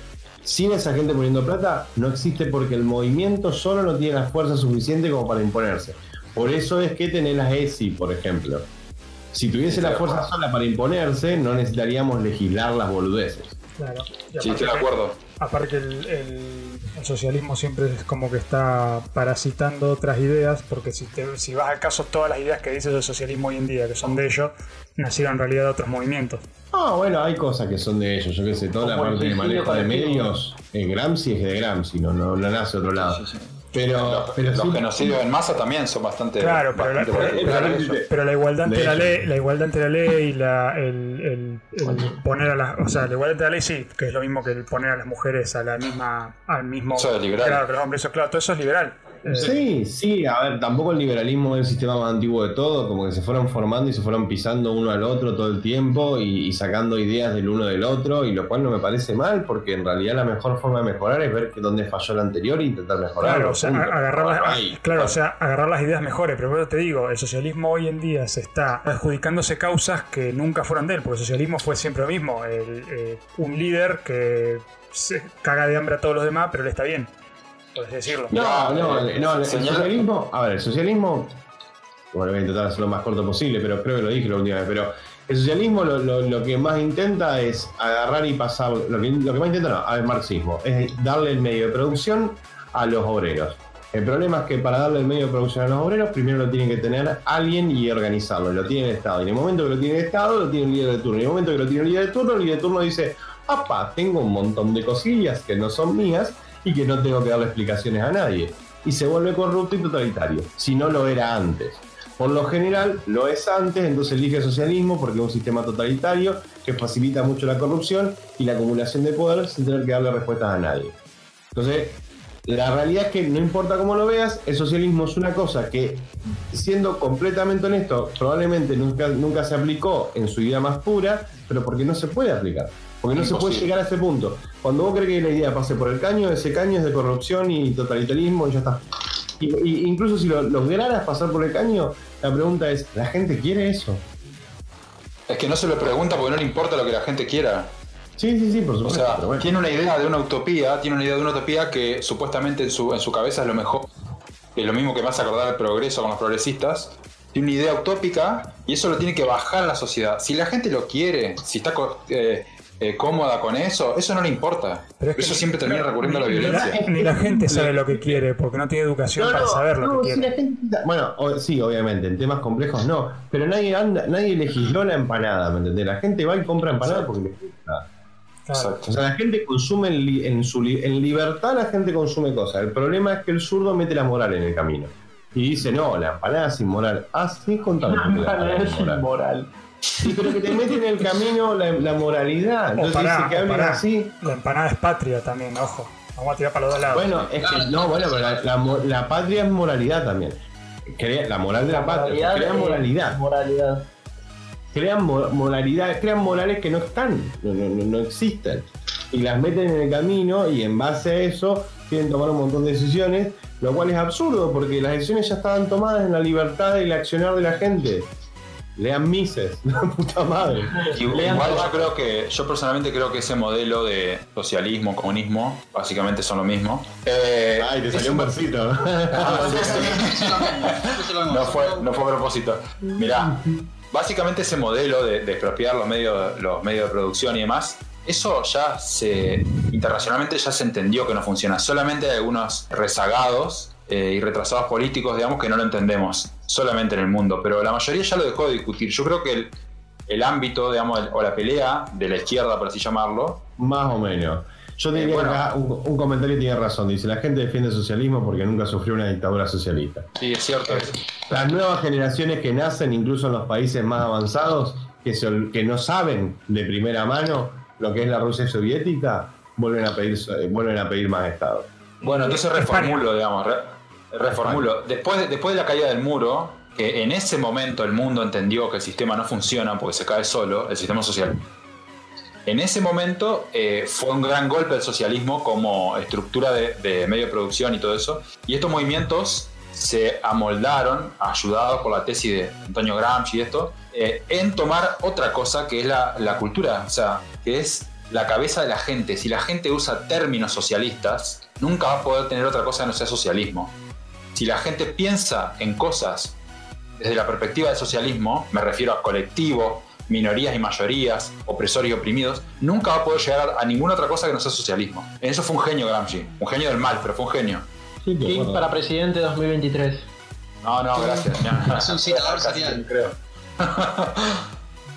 Sin esa gente poniendo plata, no existe porque el movimiento solo no tiene la fuerza suficiente como para imponerse. Por eso es que tenés las ESI, por ejemplo. Si tuviese la fuerza sola para imponerse, no necesitaríamos legislar las boludeces. Claro. Sí, estoy de acuerdo. Aparte el, el- el socialismo siempre es como que está parasitando otras ideas, porque si, te- si vas al caso, todas las ideas que dice el socialismo hoy en día, que son de ellos, nacieron en realidad de otros movimientos. Ah, bueno, hay cosas que son de ellos. Yo qué sé, toda la parte de manejo de medios, eh, Gramsci es de Gramsci, no, no, no nace de otro lado. Pero, pero Los sí- genocidios en masa también son bastante. Claro, pero la, bastante pero- particulares. pero- pero la igualdad ante la ley, la igualdad ante la ley y la, el, el- el poner a las, o sea, la igualdad ante la ley sí, que es lo mismo que el poner a las mujeres a la misma, al mismo Eso es liberal. grado que los hombres, eso claro, todo eso es liberal. Sí, sí, a ver, tampoco el liberalismo es el sistema más antiguo de todo, como que se fueron formando y se fueron pisando uno al otro todo el tiempo y, y sacando ideas del uno del otro, y lo cual no me parece mal, porque en realidad la mejor forma de mejorar es ver que dónde falló el anterior e intentar mejorarlo. Claro, o sea, agarrar las, claro, o sea, agarrar las ideas mejores, pero eso te digo, el socialismo hoy en día se está adjudicándose causas que nunca fueron de él, porque el socialismo fue siempre lo mismo, el, eh, un líder que se caga de hambre a todos los demás, pero él está bien, por decirlo. No, no, Eh, no, el socialismo, a ver, el socialismo, bueno, voy a intentar hacerlo lo más corto posible, pero creo que lo dije la última vez, pero el socialismo lo, lo- lo que más intenta es agarrar y pasar, lo que, lo que más intenta no, al marxismo, es darle el medio de producción a los obreros. El problema es que para darle el medio de producción a los obreros, primero lo tiene que tener alguien y organizarlo, lo tiene el Estado. Y en el momento que lo tiene el Estado, lo tiene el líder de turno. Y en el momento que lo tiene el líder de turno, el líder de turno dice, papá, tengo un montón de cosillas que no son mías y que no tengo que darle explicaciones a nadie. Y se vuelve corrupto y totalitario, si no lo era antes. Por lo general lo es antes, entonces elige el socialismo porque es un sistema totalitario que facilita mucho la corrupción y la acumulación de poder sin tener que darle respuestas a nadie. Entonces, la realidad es que no importa cómo lo veas, el socialismo es una cosa que, siendo completamente honesto, probablemente nunca, nunca se aplicó en su idea más pura, pero porque no se puede aplicar. Porque no se puede llegar a ese punto. Cuando vos crees que la idea pase por el caño, ese caño es de corrupción y totalitarismo y ya está. Y, y- incluso si lo, lograras pasar por el caño, la pregunta es, ¿la gente quiere eso? Es que no se lo pregunta porque no le importa lo que la gente quiera. Sí, sí, sí, por O supuesto. sea, pero bueno. tiene una idea de una utopía, tiene una idea de una utopía que supuestamente en su, en su cabeza es lo mejor. Es lo mismo que hace acordar el progreso con los progresistas. Tiene una idea utópica y eso lo tiene que bajar la sociedad. Si la gente lo quiere, si está eh, eh, cómoda con eso, eso no le importa. Pero es que- eso siempre termina recurriendo a la violencia. ni la gente sabe lo que quiere, porque no tiene educación para saber lo no, que quiere. la gente- bueno, o- sí, obviamente, en temas complejos no, pero nadie anda, nadie legisló la empanada, ¿me entendés? La gente va y compra empanada porque le gusta. Claro. O sea, la gente consume en, li- en su li- en libertad, la gente consume cosas. El problema es que el zurdo mete la moral en el camino. Y dice, no, la empanada es inmoral. Ah, sí, contame. la empanada es inmoral. Sí, pero que te mete en el camino la, la moralidad. Entonces pará, dice que hablen pará. así. La empanada es patria también, ojo. Vamos a tirar para los dos lados. Bueno, es que no, bueno, pero la, la la patria es moralidad también. Crea- la moral de la, patria. Crea es moralidad. Moralidad. crean mo- moralidad, crean morales que no están, no, no- no- no existen. Y las meten en el camino y en base a eso quieren tomar un montón de decisiones, lo cual es absurdo porque las decisiones ya estaban tomadas en la libertad y el accionar de la gente. Lean Mises, <laughs> la puta madre. Igual yo creo que, yo personalmente creo que ese modelo de socialismo, comunismo, básicamente son lo mismo. Eh, Ay, te salió un versito. Ah, sí, <laughs> sí. No fue, no fue a propósito. Mirá, básicamente ese modelo de, de expropiar los medios, los medios de producción y demás, eso ya se internacionalmente ya se entendió que no funciona. Solamente hay algunos rezagados eh, y retrasados políticos, digamos, que no lo entendemos solamente en el mundo, pero la mayoría ya lo dejó de discutir. Yo creo que el, el ámbito, digamos, el- o la pelea de la izquierda, por así llamarlo, Más o menos. Yo Eh, diría bueno. acá un, un comentario tiene razón. Dice, la gente defiende el socialismo porque nunca sufrió una dictadura socialista. sí, es cierto. Las nuevas generaciones que nacen, incluso en los países más avanzados, que, se que no saben de primera mano lo que es la Rusia soviética, vuelven a pedir, eh, vuelven a pedir más Estado. Bueno, entonces reformulo, digamos, re- reformulo. Después de, después de la caída del muro, que en ese momento el mundo entendió que el sistema no funciona porque se cae solo, el sistema social. En ese momento eh, fue un gran golpe el socialismo como estructura de, de medio de producción y todo eso. Y estos movimientos se amoldaron, ayudados por la tesis de Antonio Gramsci y esto, eh, en tomar otra cosa que es la, la cultura, o sea, que es la cabeza de la gente. Si la gente usa términos socialistas, nunca va a poder tener otra cosa que no sea socialismo. Si la gente piensa en cosas desde la perspectiva del socialismo, me refiero a colectivo, minorías y mayorías, opresores y oprimidos, nunca va a poder llegar a, a ninguna otra cosa que no sea socialismo. En eso fue un genio Gramsci, un genio del mal, pero fue un genio. Sí, King para presidente 2023. No, no, gracias. <laughs> Es un citador serial. creo. <laughs>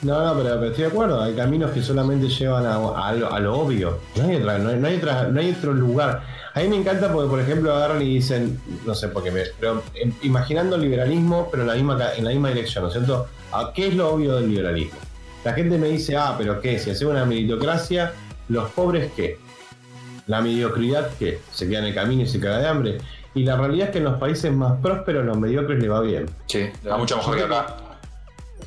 No, no, pero, pero estoy de acuerdo. Hay caminos que solamente llevan a, a lo, a lo obvio. No hay, otra, no, hay, no hay otra- no hay otro lugar. A mí me encanta porque, por ejemplo, agarran y dicen, no sé por qué, me- pero em, imaginando el liberalismo, pero en la misma, ca- en la misma dirección, ¿no es cierto? ¿A ¿Qué es lo obvio del liberalismo? La gente me dice, ah, pero ¿qué? Si hacemos una meritocracia, ¿los pobres qué? ¿La mediocridad qué? ¿Se queda en el camino y se caga de hambre? Y la realidad es que en los países más prósperos los mediocres le va bien. Sí, va mucho mejor que acá.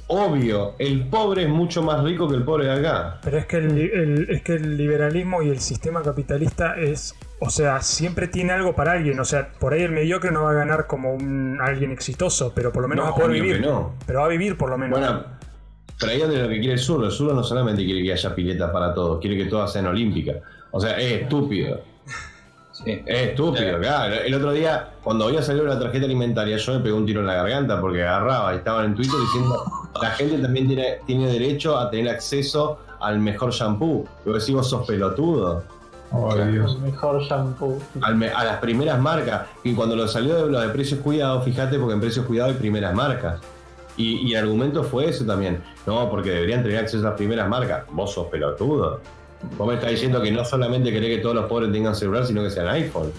Obvio, el pobre es mucho más rico que el pobre de acá. Pero es que el, el- es que el liberalismo y el sistema capitalista es, o sea, siempre tiene algo para alguien. O sea, por ahí el mediocre no va a ganar como un alguien exitoso, pero por lo menos No, va a poder vivir. no. Pero va a vivir por lo menos. Bueno, pero ahí es de lo que quiere el zurdo. El zurdo no solamente quiere que haya piletas para todos, quiere que todas sean olímpicas. O sea, es estúpido. Sí. Es estúpido, claro. El otro día, cuando había salido la tarjeta alimentaria, yo me pegué un tiro en la garganta porque agarraba y estaban en Twitter diciendo la gente también tiene, tiene derecho a tener acceso al mejor shampoo. Yo decís, vos sos pelotudo. Oh, Dios. Mejor shampoo. Al me- a las primeras marcas. Y cuando lo salió de lo de precios cuidados, fíjate, porque en precios cuidados hay primeras marcas. Y, y el argumento fue eso también. No, porque deberían tener acceso a las primeras marcas. Vos sos pelotudo. Vos me estás diciendo que no solamente querés que todos los pobres tengan celular, sino que sean iPhone.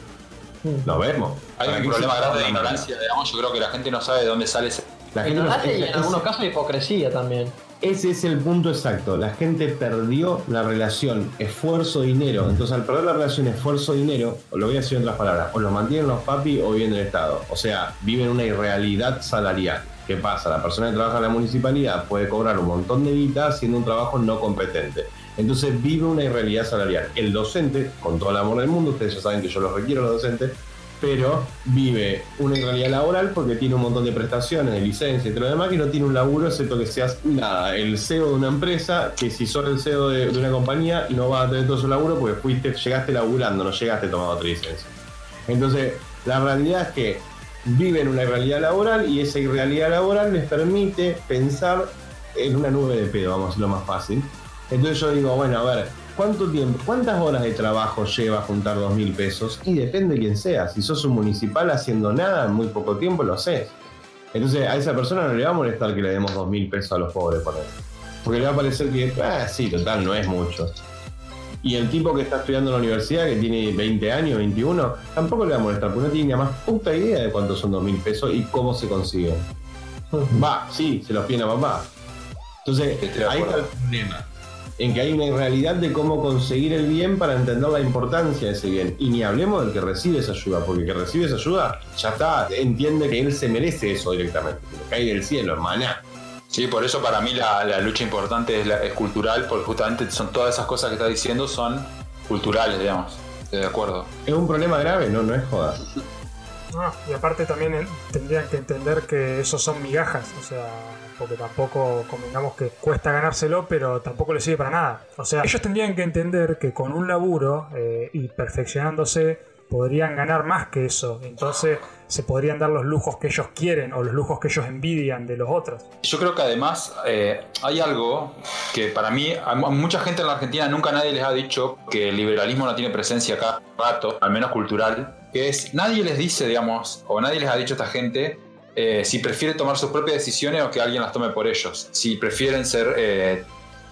Nos vemos. Hay ¿Para un problema grande de ignorancia, digamos. Yo creo que la gente no sabe de dónde sale ese. La gente no- Ignorancia y en algunos casos hipocresía también. Ese es el punto exacto. La gente perdió la relación esfuerzo-dinero. Entonces, al perder la relación esfuerzo-dinero, lo voy a decir en otras palabras, o lo mantienen los papi o viven del Estado. O sea, viven una irrealidad salarial. ¿Qué pasa? La persona que trabaja en la municipalidad puede cobrar un montón de guita haciendo un trabajo no competente. Entonces vive una irrealidad salarial. El docente, con todo el amor del mundo, ustedes ya saben que yo los requiero los docentes, pero vive una irrealidad laboral porque tiene un montón de prestaciones, de licencia y todo lo demás, que no tiene un laburo excepto que seas nada, el CEO de una empresa, que si sos el CEO de, una compañía no vas a tener todo su laburo porque fuiste, llegaste laburando, no llegaste tomando otra licencia. Entonces, la realidad es que viven una irrealidad laboral y esa irrealidad laboral les permite pensar en una nube de pedo, vamos a decirlo más fácil. Entonces yo digo, bueno, a ver, ¿cuánto tiempo, cuántas horas de trabajo lleva juntar dos mil pesos? Y depende de quién sea. Si sos un municipal haciendo nada en muy poco tiempo, lo haces. Entonces a esa persona no le va a molestar que le demos dos mil pesos a los pobres, por ejemplo. Porque le va a parecer que, ah, sí, total, no es mucho. Y el tipo que está estudiando en la universidad, que tiene 20 años, 21, tampoco le va a molestar, porque no tiene ni la más puta idea de cuántos son dos mil pesos y cómo se consiguen. <laughs> Va, sí, se los piden a papá. Entonces, ahí está el problema. En que hay una irrealidad de cómo conseguir el bien para entender la importancia de ese bien. Y ni hablemos del que recibe esa ayuda, porque el que recibe esa ayuda ya está, entiende que él se merece eso directamente. Que le cae del cielo, maná. Sí, por eso para mí la, la lucha importante es, la- es cultural, porque justamente son todas esas cosas que estás diciendo son culturales, digamos. Estoy de acuerdo. ¿Es un problema grave? No, no es joda. No, y aparte también tendrían que entender que esos son migajas, o sea, porque tampoco convengamos que cuesta ganárselo, pero tampoco le sirve para nada. O sea, ellos tendrían que entender que con un laburo eh, y perfeccionándose podrían ganar más que eso, entonces se podrían dar los lujos que ellos quieren o los lujos que ellos envidian de los otros. Yo creo que además eh, hay algo que para mí, a mu- a mucha gente en la Argentina nunca nadie les ha dicho que el liberalismo no tiene presencia acá rato, al menos cultural, que es, nadie les dice, digamos, o nadie les ha dicho a esta gente eh, si prefiere tomar sus propias decisiones o que alguien las tome por ellos, si prefieren ser, eh,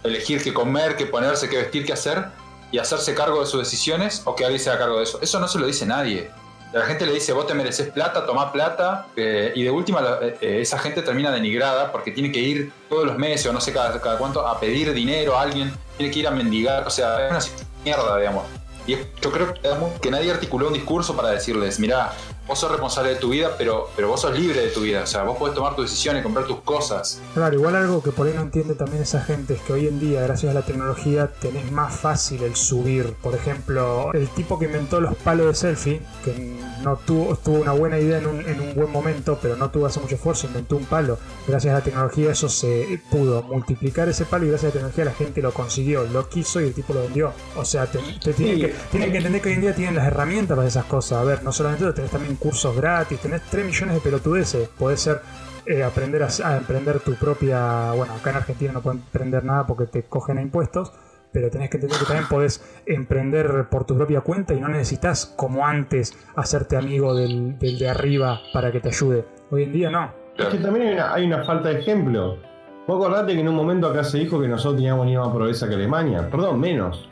elegir qué comer, qué ponerse, qué vestir, qué hacer, y hacerse cargo de sus decisiones o que alguien se haga cargo de eso. Eso no se lo dice nadie. La gente le dice, vos te mereces plata, toma plata, eh, y de última la- eh, esa gente termina denigrada porque tiene que ir todos los meses o no sé cada, cada cuánto a pedir dinero a alguien, tiene que ir a mendigar, o sea, es una mierda, digamos. Y yo creo que nadie articuló un discurso para decirles, mirá, vos sos responsable de tu vida, pero, pero vos sos libre de tu vida, o sea, vos podés tomar tus decisiones, comprar tus cosas. Claro, igual algo que por ahí no entiende también esa gente es que hoy en día, gracias a la tecnología, tenés más fácil el subir. Por ejemplo, el tipo que inventó los palos de selfie, que no tuvo, tuvo una buena idea en un, en un buen momento, pero no tuvo hace mucho esfuerzo, inventó un palo. Gracias a la tecnología eso se pudo multiplicar ese palo y gracias a la tecnología la gente lo consiguió, lo quiso y el tipo lo vendió. O sea, te, te tienen, que, tienen que entender que hoy en día tienen las herramientas para esas cosas. A ver, no solamente eso, tenés también cursos gratis, tenés 3 millones de pelotudeces, podés ser eh, aprender a, a emprender tu propia. Bueno, acá en Argentina no pueden emprender nada porque te cogen a impuestos, pero tenés que entender que también podés emprender por tu propia cuenta y no necesitas, como antes, hacerte amigo del, del de arriba para que te ayude. Hoy en día no. Es que también hay una, hay una falta de ejemplo. Vos acordate que en un momento acá se dijo que nosotros teníamos ni más pobreza que Alemania. Perdón, menos.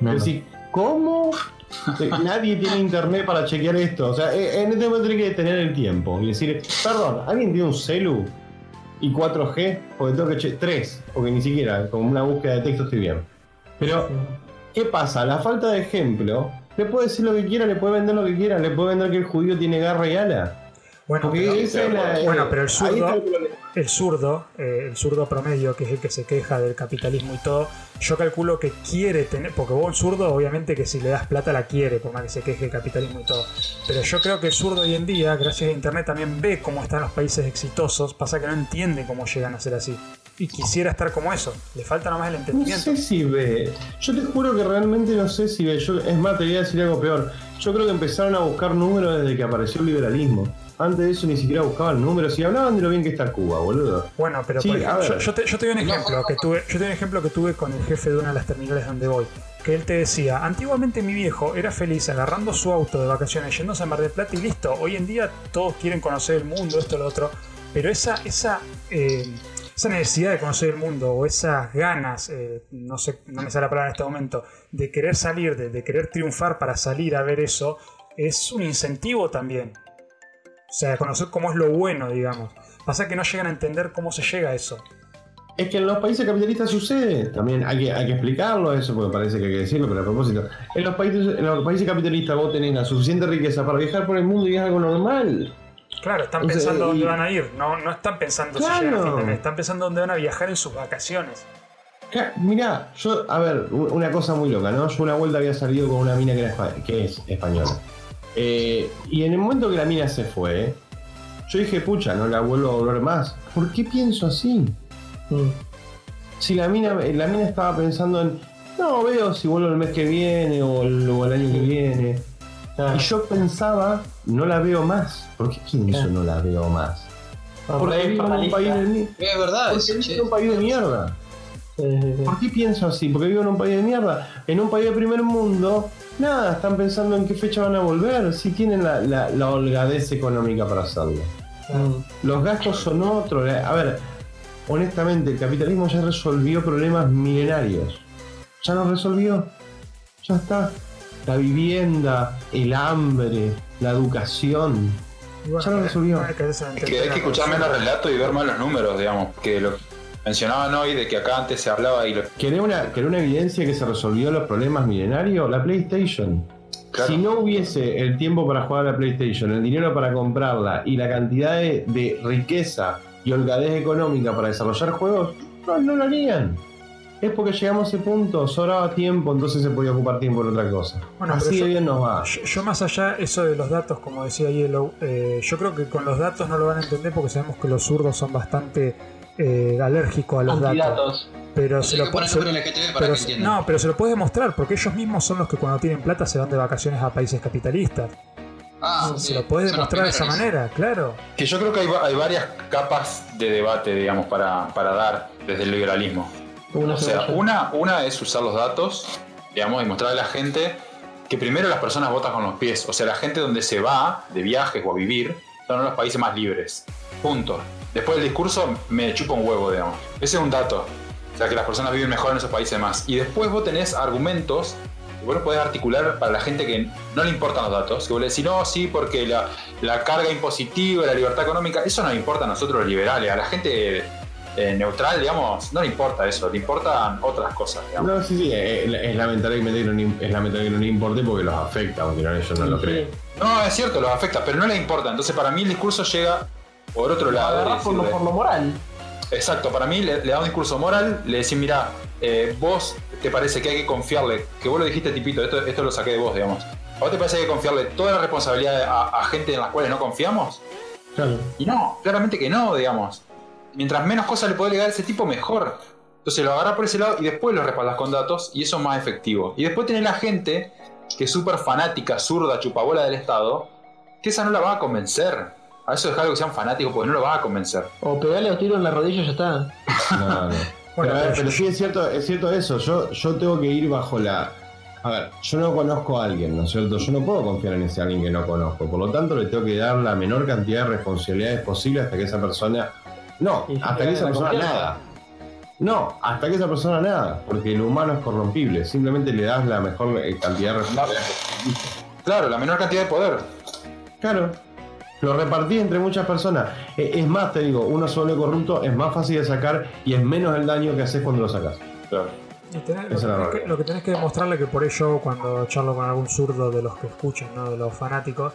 Menos. Decís, ¿cómo? Nadie tiene internet para chequear esto. O sea, eh, en este momento tiene que tener el tiempo y decir, perdón, ¿alguien tiene un celu y 4G? Porque tengo que che 3, porque ni siquiera con una búsqueda de texto estoy bien. Pero, ¿qué pasa? La falta de ejemplo Le puede decir lo que quiera, le puede vender lo que quiera, le puede vender que el judío tiene garra y ala. Bueno, pero, la- bueno, pero el zurdo, el el zurdo, eh, el zurdo promedio, que es el que se queja del capitalismo y todo, yo calculo que quiere tener, porque vos un zurdo obviamente que si le das plata la quiere, por más que se queje del capitalismo y todo, pero yo creo que el zurdo hoy en día, gracias a internet, también ve cómo están los países exitosos, pasa que no entiende cómo llegan a ser así. Y quisiera estar como eso, le falta nomás el No entendimiento. sé si ve. Yo te juro que realmente no sé si ve. Yo, es más, te voy a decir algo peor. Yo creo que empezaron a buscar números desde que apareció el liberalismo. Antes de eso ni siquiera buscaban números y hablaban de lo bien que está Cuba, boludo. Bueno, pero Sí, por ejemplo, ver. yo, yo te, yo te doy un ejemplo que tuve, yo te doy un ejemplo que tuve con el jefe de una de las terminales donde voy. Que él te decía, antiguamente mi viejo era feliz agarrando su auto de vacaciones, yéndose a Mar del Plata y listo. Hoy en día todos quieren conocer el mundo, esto, lo otro. Pero esa, esa, eh, esa necesidad de conocer el mundo o esas ganas, eh, no sé, no me sale la palabra en este momento, de querer salir, de, de querer triunfar para salir a ver eso, es un incentivo también. O sea, conocer cómo es lo bueno, digamos. Pasa que no llegan a entender cómo se llega a eso. Es que en los países capitalistas sucede. También hay que, hay que explicarlo eso, porque parece que hay que decirlo, pero a propósito. En los países, en los países capitalistas vos tenés la suficiente riqueza para viajar por el mundo y es algo normal. Claro, están pensando y- dónde van a ir. No, no están pensando si Claro. llegan a fin de mes. Están pensando dónde van a viajar en sus vacaciones. Ca- Mirá, yo, a ver, una cosa muy loca, ¿no? Yo una vuelta había salido con una mina que, era que es española. Eh, y en el momento que la mina se fue, yo dije, pucha, no la vuelvo a volver más. ¿Por qué pienso así? Mm. Si la mina, la mina estaba pensando en, no, veo si vuelvo el mes que viene o el, o el año que viene. Ah, Y yo pensaba, no la veo más. ¿Por qué pienso Ah. no la veo más? ah, Porque vivo en un país de, mi- Es verdad, porque vivo en un país de mierda. Sí, sí, sí. ¿Por qué pienso así? Porque vivo en un país de mierda. En un país de primer mundo, nada, están pensando en qué fecha van a volver, si tienen la, la- la holgadez económica para hacerlo. Mm. Los gastos son otros. A ver, honestamente, el capitalismo ya resolvió problemas milenarios. Ya los resolvió. Ya está. La vivienda, el hambre, la educación. Bueno, Ya lo resolvió. Es que hay que escuchar menos relatos y ver más los números, digamos. Que lo mencionaban hoy de que acá antes se hablaba y lo. ¿Querés una, querés una evidencia que se resolvió los problemas milenarios? La PlayStation. Claro. Si no hubiese el tiempo para jugar a la PlayStation, el dinero para comprarla y la cantidad de, de riqueza y holgadez económica para desarrollar juegos, no, no lo harían. Es porque llegamos a ese punto, sobraba tiempo, entonces se podía ocupar tiempo en otra cosa. Bueno, Así de bien nos va. Yo, yo más allá, eso de los datos, como decía Yellow, eh, yo creo que con los datos no lo van a entender porque sabemos que los zurdos son bastante eh, alérgicos a los datos. Pero se lo puede pero se- no, pero se lo puedes demostrar porque ellos mismos son los que cuando tienen plata se van de vacaciones a países capitalistas. Ah, se sí, lo puedes demostrar de esa manera, claro. Que yo creo que hay, va- hay varias capas de debate, digamos, para, para dar desde el liberalismo. Una O sea, una, una es usar los datos, digamos, y mostrarle a la gente que primero las personas votan con los pies. O sea, la gente donde se va de viajes o a vivir son los países más libres. Punto. Después del discurso me chupa un huevo, digamos. Ese es un dato. O sea, que las personas viven mejor en esos países más. Y después vos tenés argumentos que vos podés articular para la gente que no le importan los datos. Que vos le decís, no, sí, porque la, la carga impositiva, la libertad económica, eso no le importa a nosotros los liberales. A la gente eh, neutral, digamos, no le importa eso. Le importan otras cosas, digamos. No, sí, sí, es, es lamentable que no, le- es lamentable que no le importe porque los afecta, aunque no, ellos no lo creen. No, es cierto, los afecta, pero no les importa. Entonces, para mí, el discurso llega por otro Lo lado. agarrás por lo, decirle- por lo moral. Exacto, para mí le, le da un discurso moral, le decís, mira, eh, vos te parece que hay que confiarle, que vos lo dijiste tipito, esto, esto lo saqué de vos, digamos. ¿A vos te parece que hay que confiarle toda la responsabilidad a, a gente en las cuales no confiamos? Claro. Y no, claramente que no, digamos. Mientras menos cosas le podés legar a ese tipo, mejor. Entonces lo agarrás por ese lado y después lo respaldas con datos y eso es más efectivo. Y después tenés la gente que es súper fanática, zurda, chupabola del Estado, que esa no la va a convencer. A eso dejarlo que sean fanáticos porque no lo va a convencer. O pegarle los tiros en la rodilla y ya está. No, no. <laughs> Bueno, pero, a ver, pero sí es cierto, es cierto eso. Yo, yo tengo que ir bajo la. A ver, yo no conozco a alguien, ¿no es cierto? Yo no puedo confiar en ese alguien que no conozco. Por lo tanto, le tengo que dar la menor cantidad de responsabilidades posible hasta que esa persona. No, hasta que esa persona confianza. nada. No, hasta que esa persona nada. Porque el humano es corrompible. Simplemente le das la mejor eh, cantidad de responsabilidades. Claro, la menor cantidad de poder. Claro. Lo repartí entre muchas personas. Eh, Es más, te digo, uno solo corrupto es más fácil de sacar y es menos el daño que haces cuando lo sacas. Claro. Y tenés- Esa lo, que tenés que, lo que tenés que demostrarle que por ello cuando charlo con algún zurdo de los que escuchan, ¿no? de los fanáticos,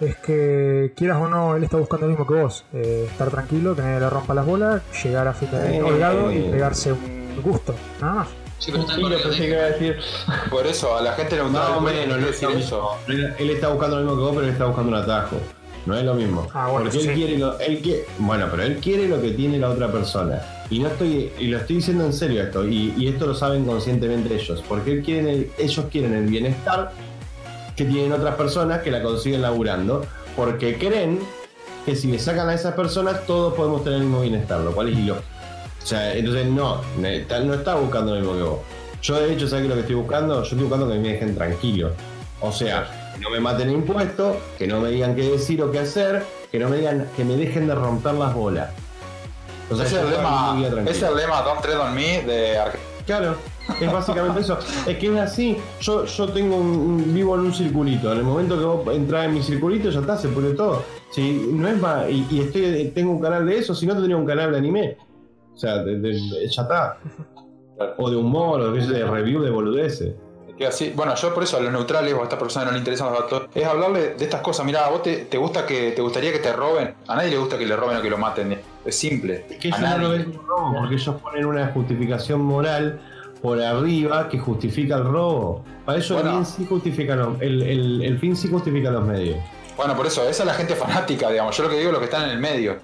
es que quieras o no, él está buscando lo mismo que vos, eh, estar tranquilo, que nadie le rompa las bolas, llegar a fin de mes Eh, holgado y eh. pegarse un gusto, nada más. Sí, pero Sí, lo pensé que ¿eh? iba a decir. Por eso, a la gente le No, gusta menos, no eso. mismo. Él, él está buscando lo mismo que vos, pero él está buscando un atajo. No es lo mismo. Ah, bueno, Porque sí. él quiere lo, él quiere, bueno, pero él quiere lo que tiene la otra persona. Y no estoy, y lo estoy diciendo en serio esto, y, y esto lo saben conscientemente ellos, porque él quieren el- ellos quieren el bienestar que tienen otras personas que la consiguen laburando, porque creen que si le sacan a esas personas todos podemos tener el mismo bienestar, lo cual es ilógico. O sea, entonces no, no está buscando lo mismo que vos. Yo de hecho, ¿sabes qué es lo que estoy buscando? Yo estoy buscando que me dejen tranquilo. O sea, que no me maten impuestos, que no me digan qué decir o qué hacer, que no me digan, que me dejen de romper las bolas. O sea, Es el, lema, tranquilo. es el lema Don't Tread on Me de Argentina. Claro, es básicamente eso. Es que es así. Yo, yo tengo un, un- vivo en un circulito. En el momento que vos entras en mi circulito, ya está, se pone todo. Si no es más, y, y estoy, tengo un canal de eso, si no tendría un canal de anime. O sea, de- de- ya está. O de humor, o de review de boludeces. Que así, bueno, yo por eso a los neutrales o a esta persona no le interesan los datos, es hablarle de estas cosas. Mira, vos te, te gusta que te gustaría que te roben. A nadie le gusta que le roben o que lo maten. Es simple. Es que a no nadie. lo ven como robo, porque ellos ponen una justificación moral por arriba que justifica el robo. Para ellos Bueno. el, bien sí justifica los- el, el- el fin sí justifica los medios. Bueno, por eso, esa es la gente fanática, digamos. Yo lo que digo es los que están en el medio.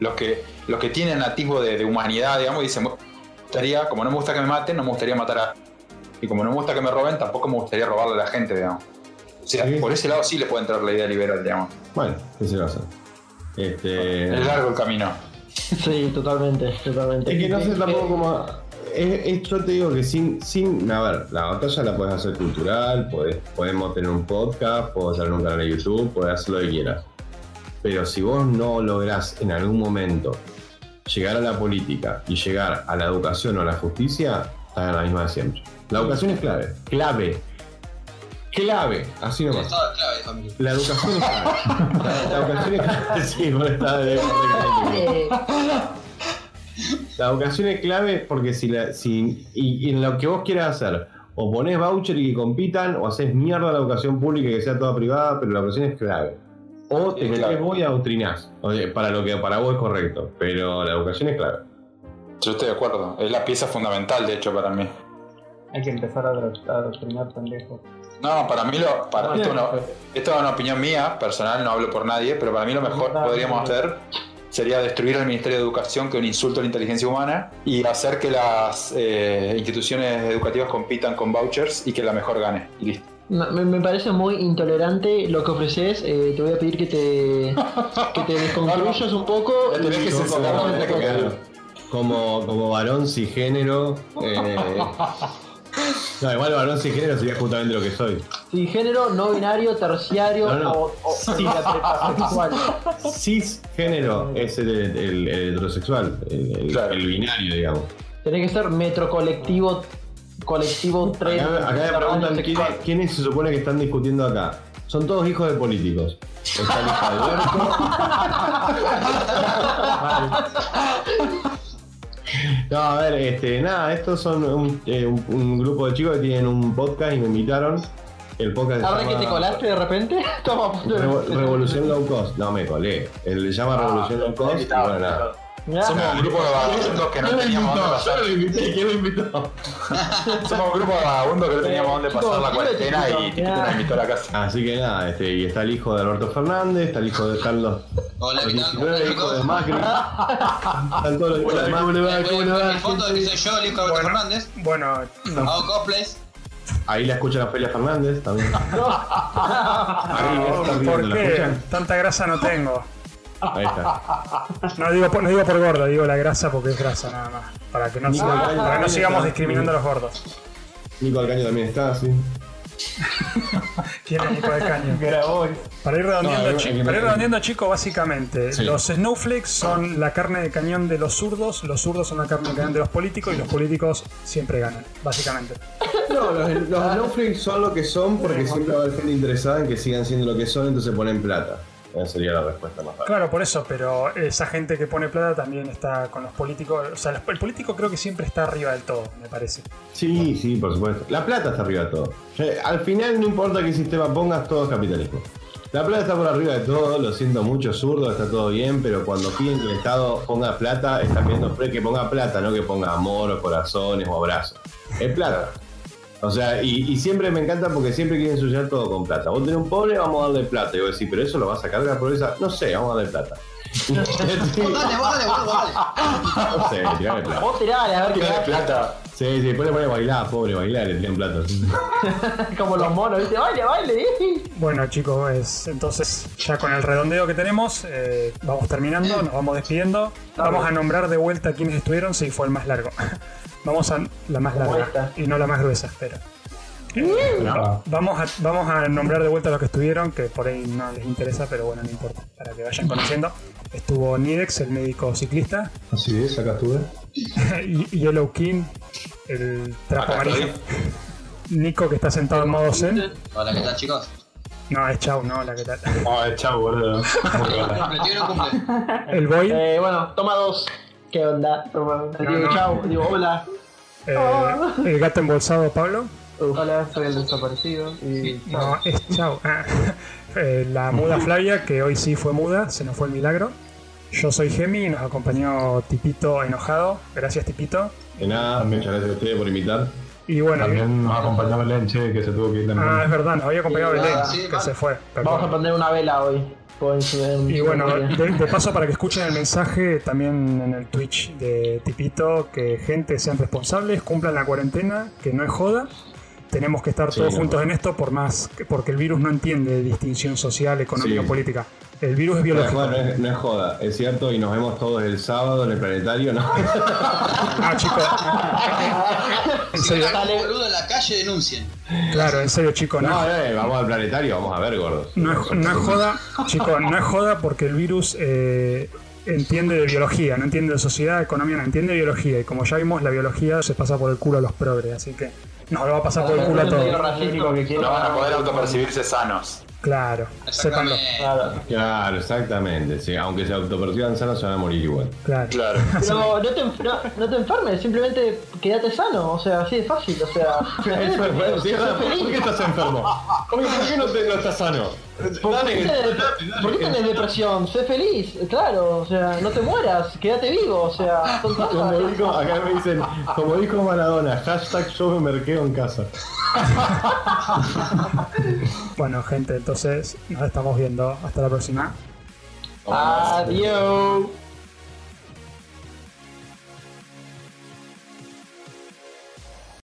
Los que, los que tienen atisbo de, de humanidad, digamos, y dicen, "Me gustaría, como no me gusta que me maten, no me gustaría matar a. Y como no me gusta que me roben, tampoco me gustaría robarle a la gente, digamos. O sea, Sí. por ese lado sí le puede entrar la idea liberal, digamos. Bueno, ¿qué se va a hacer? Este... Es largo el camino. Sí, totalmente, totalmente. Es que no sé tampoco cómo. Es, es- yo te digo que sin, sin. A ver, la batalla la puedes hacer cultural, podés- podemos tener un podcast, puedo hacer un canal de YouTube, puedes hacer lo que quieras. Pero si vos no lográs en algún momento llegar a la política y llegar a la educación o a la justicia, estás en la misma de siempre. La educación es clave. Clave. Clave. Así nomás. estado es clave, familia. La educación es clave. La, la educación es clave. <laughs> Sí, vos estás de- Eh, La educación es clave porque si, la, si y, y en lo que vos quieras hacer, o ponés voucher y que compitan, o haces mierda la educación pública y que sea toda privada, pero la educación es clave. O te Es metés clave. vos y adoctrinás, o sea, para lo que para vos es correcto, pero la educación es clave. Yo estoy de acuerdo. Es la pieza fundamental, de hecho, para mí. Hay que empezar a adoctr- a adoctrinar pendejos. No, para mí lo. Para, esto, no- esto es una opinión mía, personal, no hablo por nadie, pero para mí lo mejor que podríamos hacer sería destruir el Ministerio de Educación, que es un insulto a la inteligencia humana, y hacer que las eh, instituciones educativas compitan con vouchers y que la mejor gane. Y listo. Me, me parece muy intolerante lo que ofreces. eh, te voy a pedir que te, que te <laughs> desconstruyas un poco. Ya tenés que como, quedar. como, como varón cisgénero. Eh, <laughs> no, igual varón cisgénero sería justamente lo que soy. Sí, género, no binario, terciario No, no. o, o sexual. Cisgénero es el, el- el heterosexual, el, el- Claro. el binario, digamos. Tenés que ser metro colectivo, colectivo 3. Acá, acá me preguntan ¿quiénes, quiénes se supone que están discutiendo acá. Son todos hijos de políticos. Está el hijo de Alberto. <laughs> No, a ver, este, nada, estos son un, eh, un- un grupo de chicos que tienen un podcast y me invitaron. El podcast Ahora que te colaste de repente. <laughs> Revo- Revolución Low Cost. No, me colé. Él le llama Revolución Low Cost y bueno, nada. Somos un grupo de vagabundos que no teníamos dónde pasar. lo invité, ¿quién lo invitó? <laughs> Somos un grupo de vagabundos que no teníamos dónde pasar la <laughs> cuarentena y ya. nos invitó a la casa. Así que nada, este, y está el hijo de Alberto Fernández, está el hijo de Carlos Hola, ¿qué tal? 19 hijos de Macri. <laughs> Están todos los hijos de Macri. Mi foto de que soy yo, el hijo de Alberto Fernández. Bueno, Hago cosplays. Ahí la escuchan a Felia Fernández también. Ahí están ¿por viendo, ¿la qué? Tanta grasa no tengo. Ahí está. No digo, por, no digo por gordo, digo la grasa porque es grasa nada más. Para que no, Nico siga- Alcaño para que no también sigamos está. discriminando a los gordos. Nico Alcaño también está, sí. <laughs> ¿Quién es Nico del Caño? Grabois. Para ir redondeando, No, el- chi- el que para ir redondeando, chicos, básicamente, Sí. los snowflakes son la carne de cañón de los zurdos, los zurdos son la carne de cañón de los políticos y los políticos siempre ganan, básicamente. No, los, los snowflakes son lo que son porque siempre va a haber gente interesada en que sigan siendo lo que son, entonces ponen plata. Esa sería la respuesta más fácil. Claro, por eso, pero esa gente que pone plata también está con los políticos. O sea, el político creo que siempre está arriba del todo, me parece. Sí, sí, por supuesto. La plata está arriba de todo. Eh, Al final no importa qué sistema pongas, todo es capitalismo. La plata está por arriba de todo, lo siento mucho, zurdo, está todo bien, pero cuando piden que el Estado ponga plata, están pidiendo que ponga plata, no que ponga amor o corazones o abrazos. Es plata. O sea, y, y siempre me encanta porque siempre quieren ensuciar todo con plata. Vos tenés un pobre, vamos a darle plata. Y vos decís, pero eso lo vas a cargar por esa. No sé, vamos a darle plata. Vos <laughs> dale, vos dale, vos dale. <laughs> no sé, tirarle plata. Vos tirale, a ver qué plata. Sí, sí, después le ponen a bailar, pobre, bailar, le tiran plata. <laughs> Como los monos, ¿viste? Baile, baile. Bueno, chicos, es- entonces ya con el redondeo que tenemos, eh, vamos terminando, nos vamos despidiendo. Vamos a nombrar de vuelta quiénes estuvieron, si fue el más largo. <laughs> Vamos a la más larga y no la más gruesa, espera. Vamos a, vamos a nombrar de vuelta los que estuvieron, que por ahí no les interesa, pero bueno, no importa, para que vayan conociendo. Estuvo Nidex, el médico ciclista, Así es, acá estuve. <laughs> Yellow King, el trapo amarillo. Nico, que está sentado en modo zen. Hola, ¿qué tal, chicos? No, es Chau, no, la que tal. Ay, chao, boludo. <laughs> Cumple, tío, no cumple. El Boy, Eh, bueno, toma dos. ¿Qué onda? Toma. No, digo, no. chau. Digo, hola. eh, el gato embolsado Pablo. Hola, soy el desaparecido. Y No, es Chau. Ah, <laughs> eh, la muda Flavia, que hoy sí fue muda, se nos fue el milagro. Yo soy Gemi y nos acompañó Tipito enojado. Gracias, Tipito. De nada, muchas gracias a ustedes por invitar. Y bueno, También nos acompañó Belén, che, que se tuvo que ir también. ah, es verdad, nos había acompañado Sí, Belén, ah, sí, que vale. se fue. perdón. Vamos a prender una vela hoy. Y bueno, de, de paso para que escuchen el mensaje también en el Twitch de Tipito, que gente sean responsables, cumplan la cuarentena, que no es joda. Tenemos que estar Sí, todos no. juntos en esto por más que- porque el virus no entiende distinción social, económica, Sí. política. El virus es No, biológico. no es, no es joda, es cierto, y nos vemos todos el sábado en el planetario, ¿no? <laughs> Ah, chicos. En Si serio, ven un boludo en la calle, denuncien. claro, en serio, chicos, No, no, eh, vamos al planetario, vamos a ver, gordos. no es, no es joda, chicos, no es joda porque el virus eh, entiende de biología, no entiende de sociedad, economía, no entiende de biología. Y como ya vimos, la biología se pasa por el culo a los progres, así que nos lo va a pasar por el culo a todos. racista. que quiero. No van a poder autopercibirse sanos. Claro, sépanlo. Claro. Claro, exactamente. Sí, aunque se autoperciban sanos, se van a morir igual. Claro. Claro. <laughs> Pero no te, no, no te enfermes, simplemente quédate sano, o sea, así de fácil, o sea. <laughs> Eso es bueno, sí, sé ¿Por qué estás enfermo? ¿Por qué, por qué no, te- no estás sano? ¿Por qué, tenés, por qué tenés depresión? Sé feliz, claro, o sea, no te mueras, quédate vivo, o sea, son cosas Como dijo, acá me dicen, como dijo Maradona, hashtag yo me merqueo en casa. <laughs> Bueno, gente, entonces nos estamos viendo. Hasta la próxima. Adiós.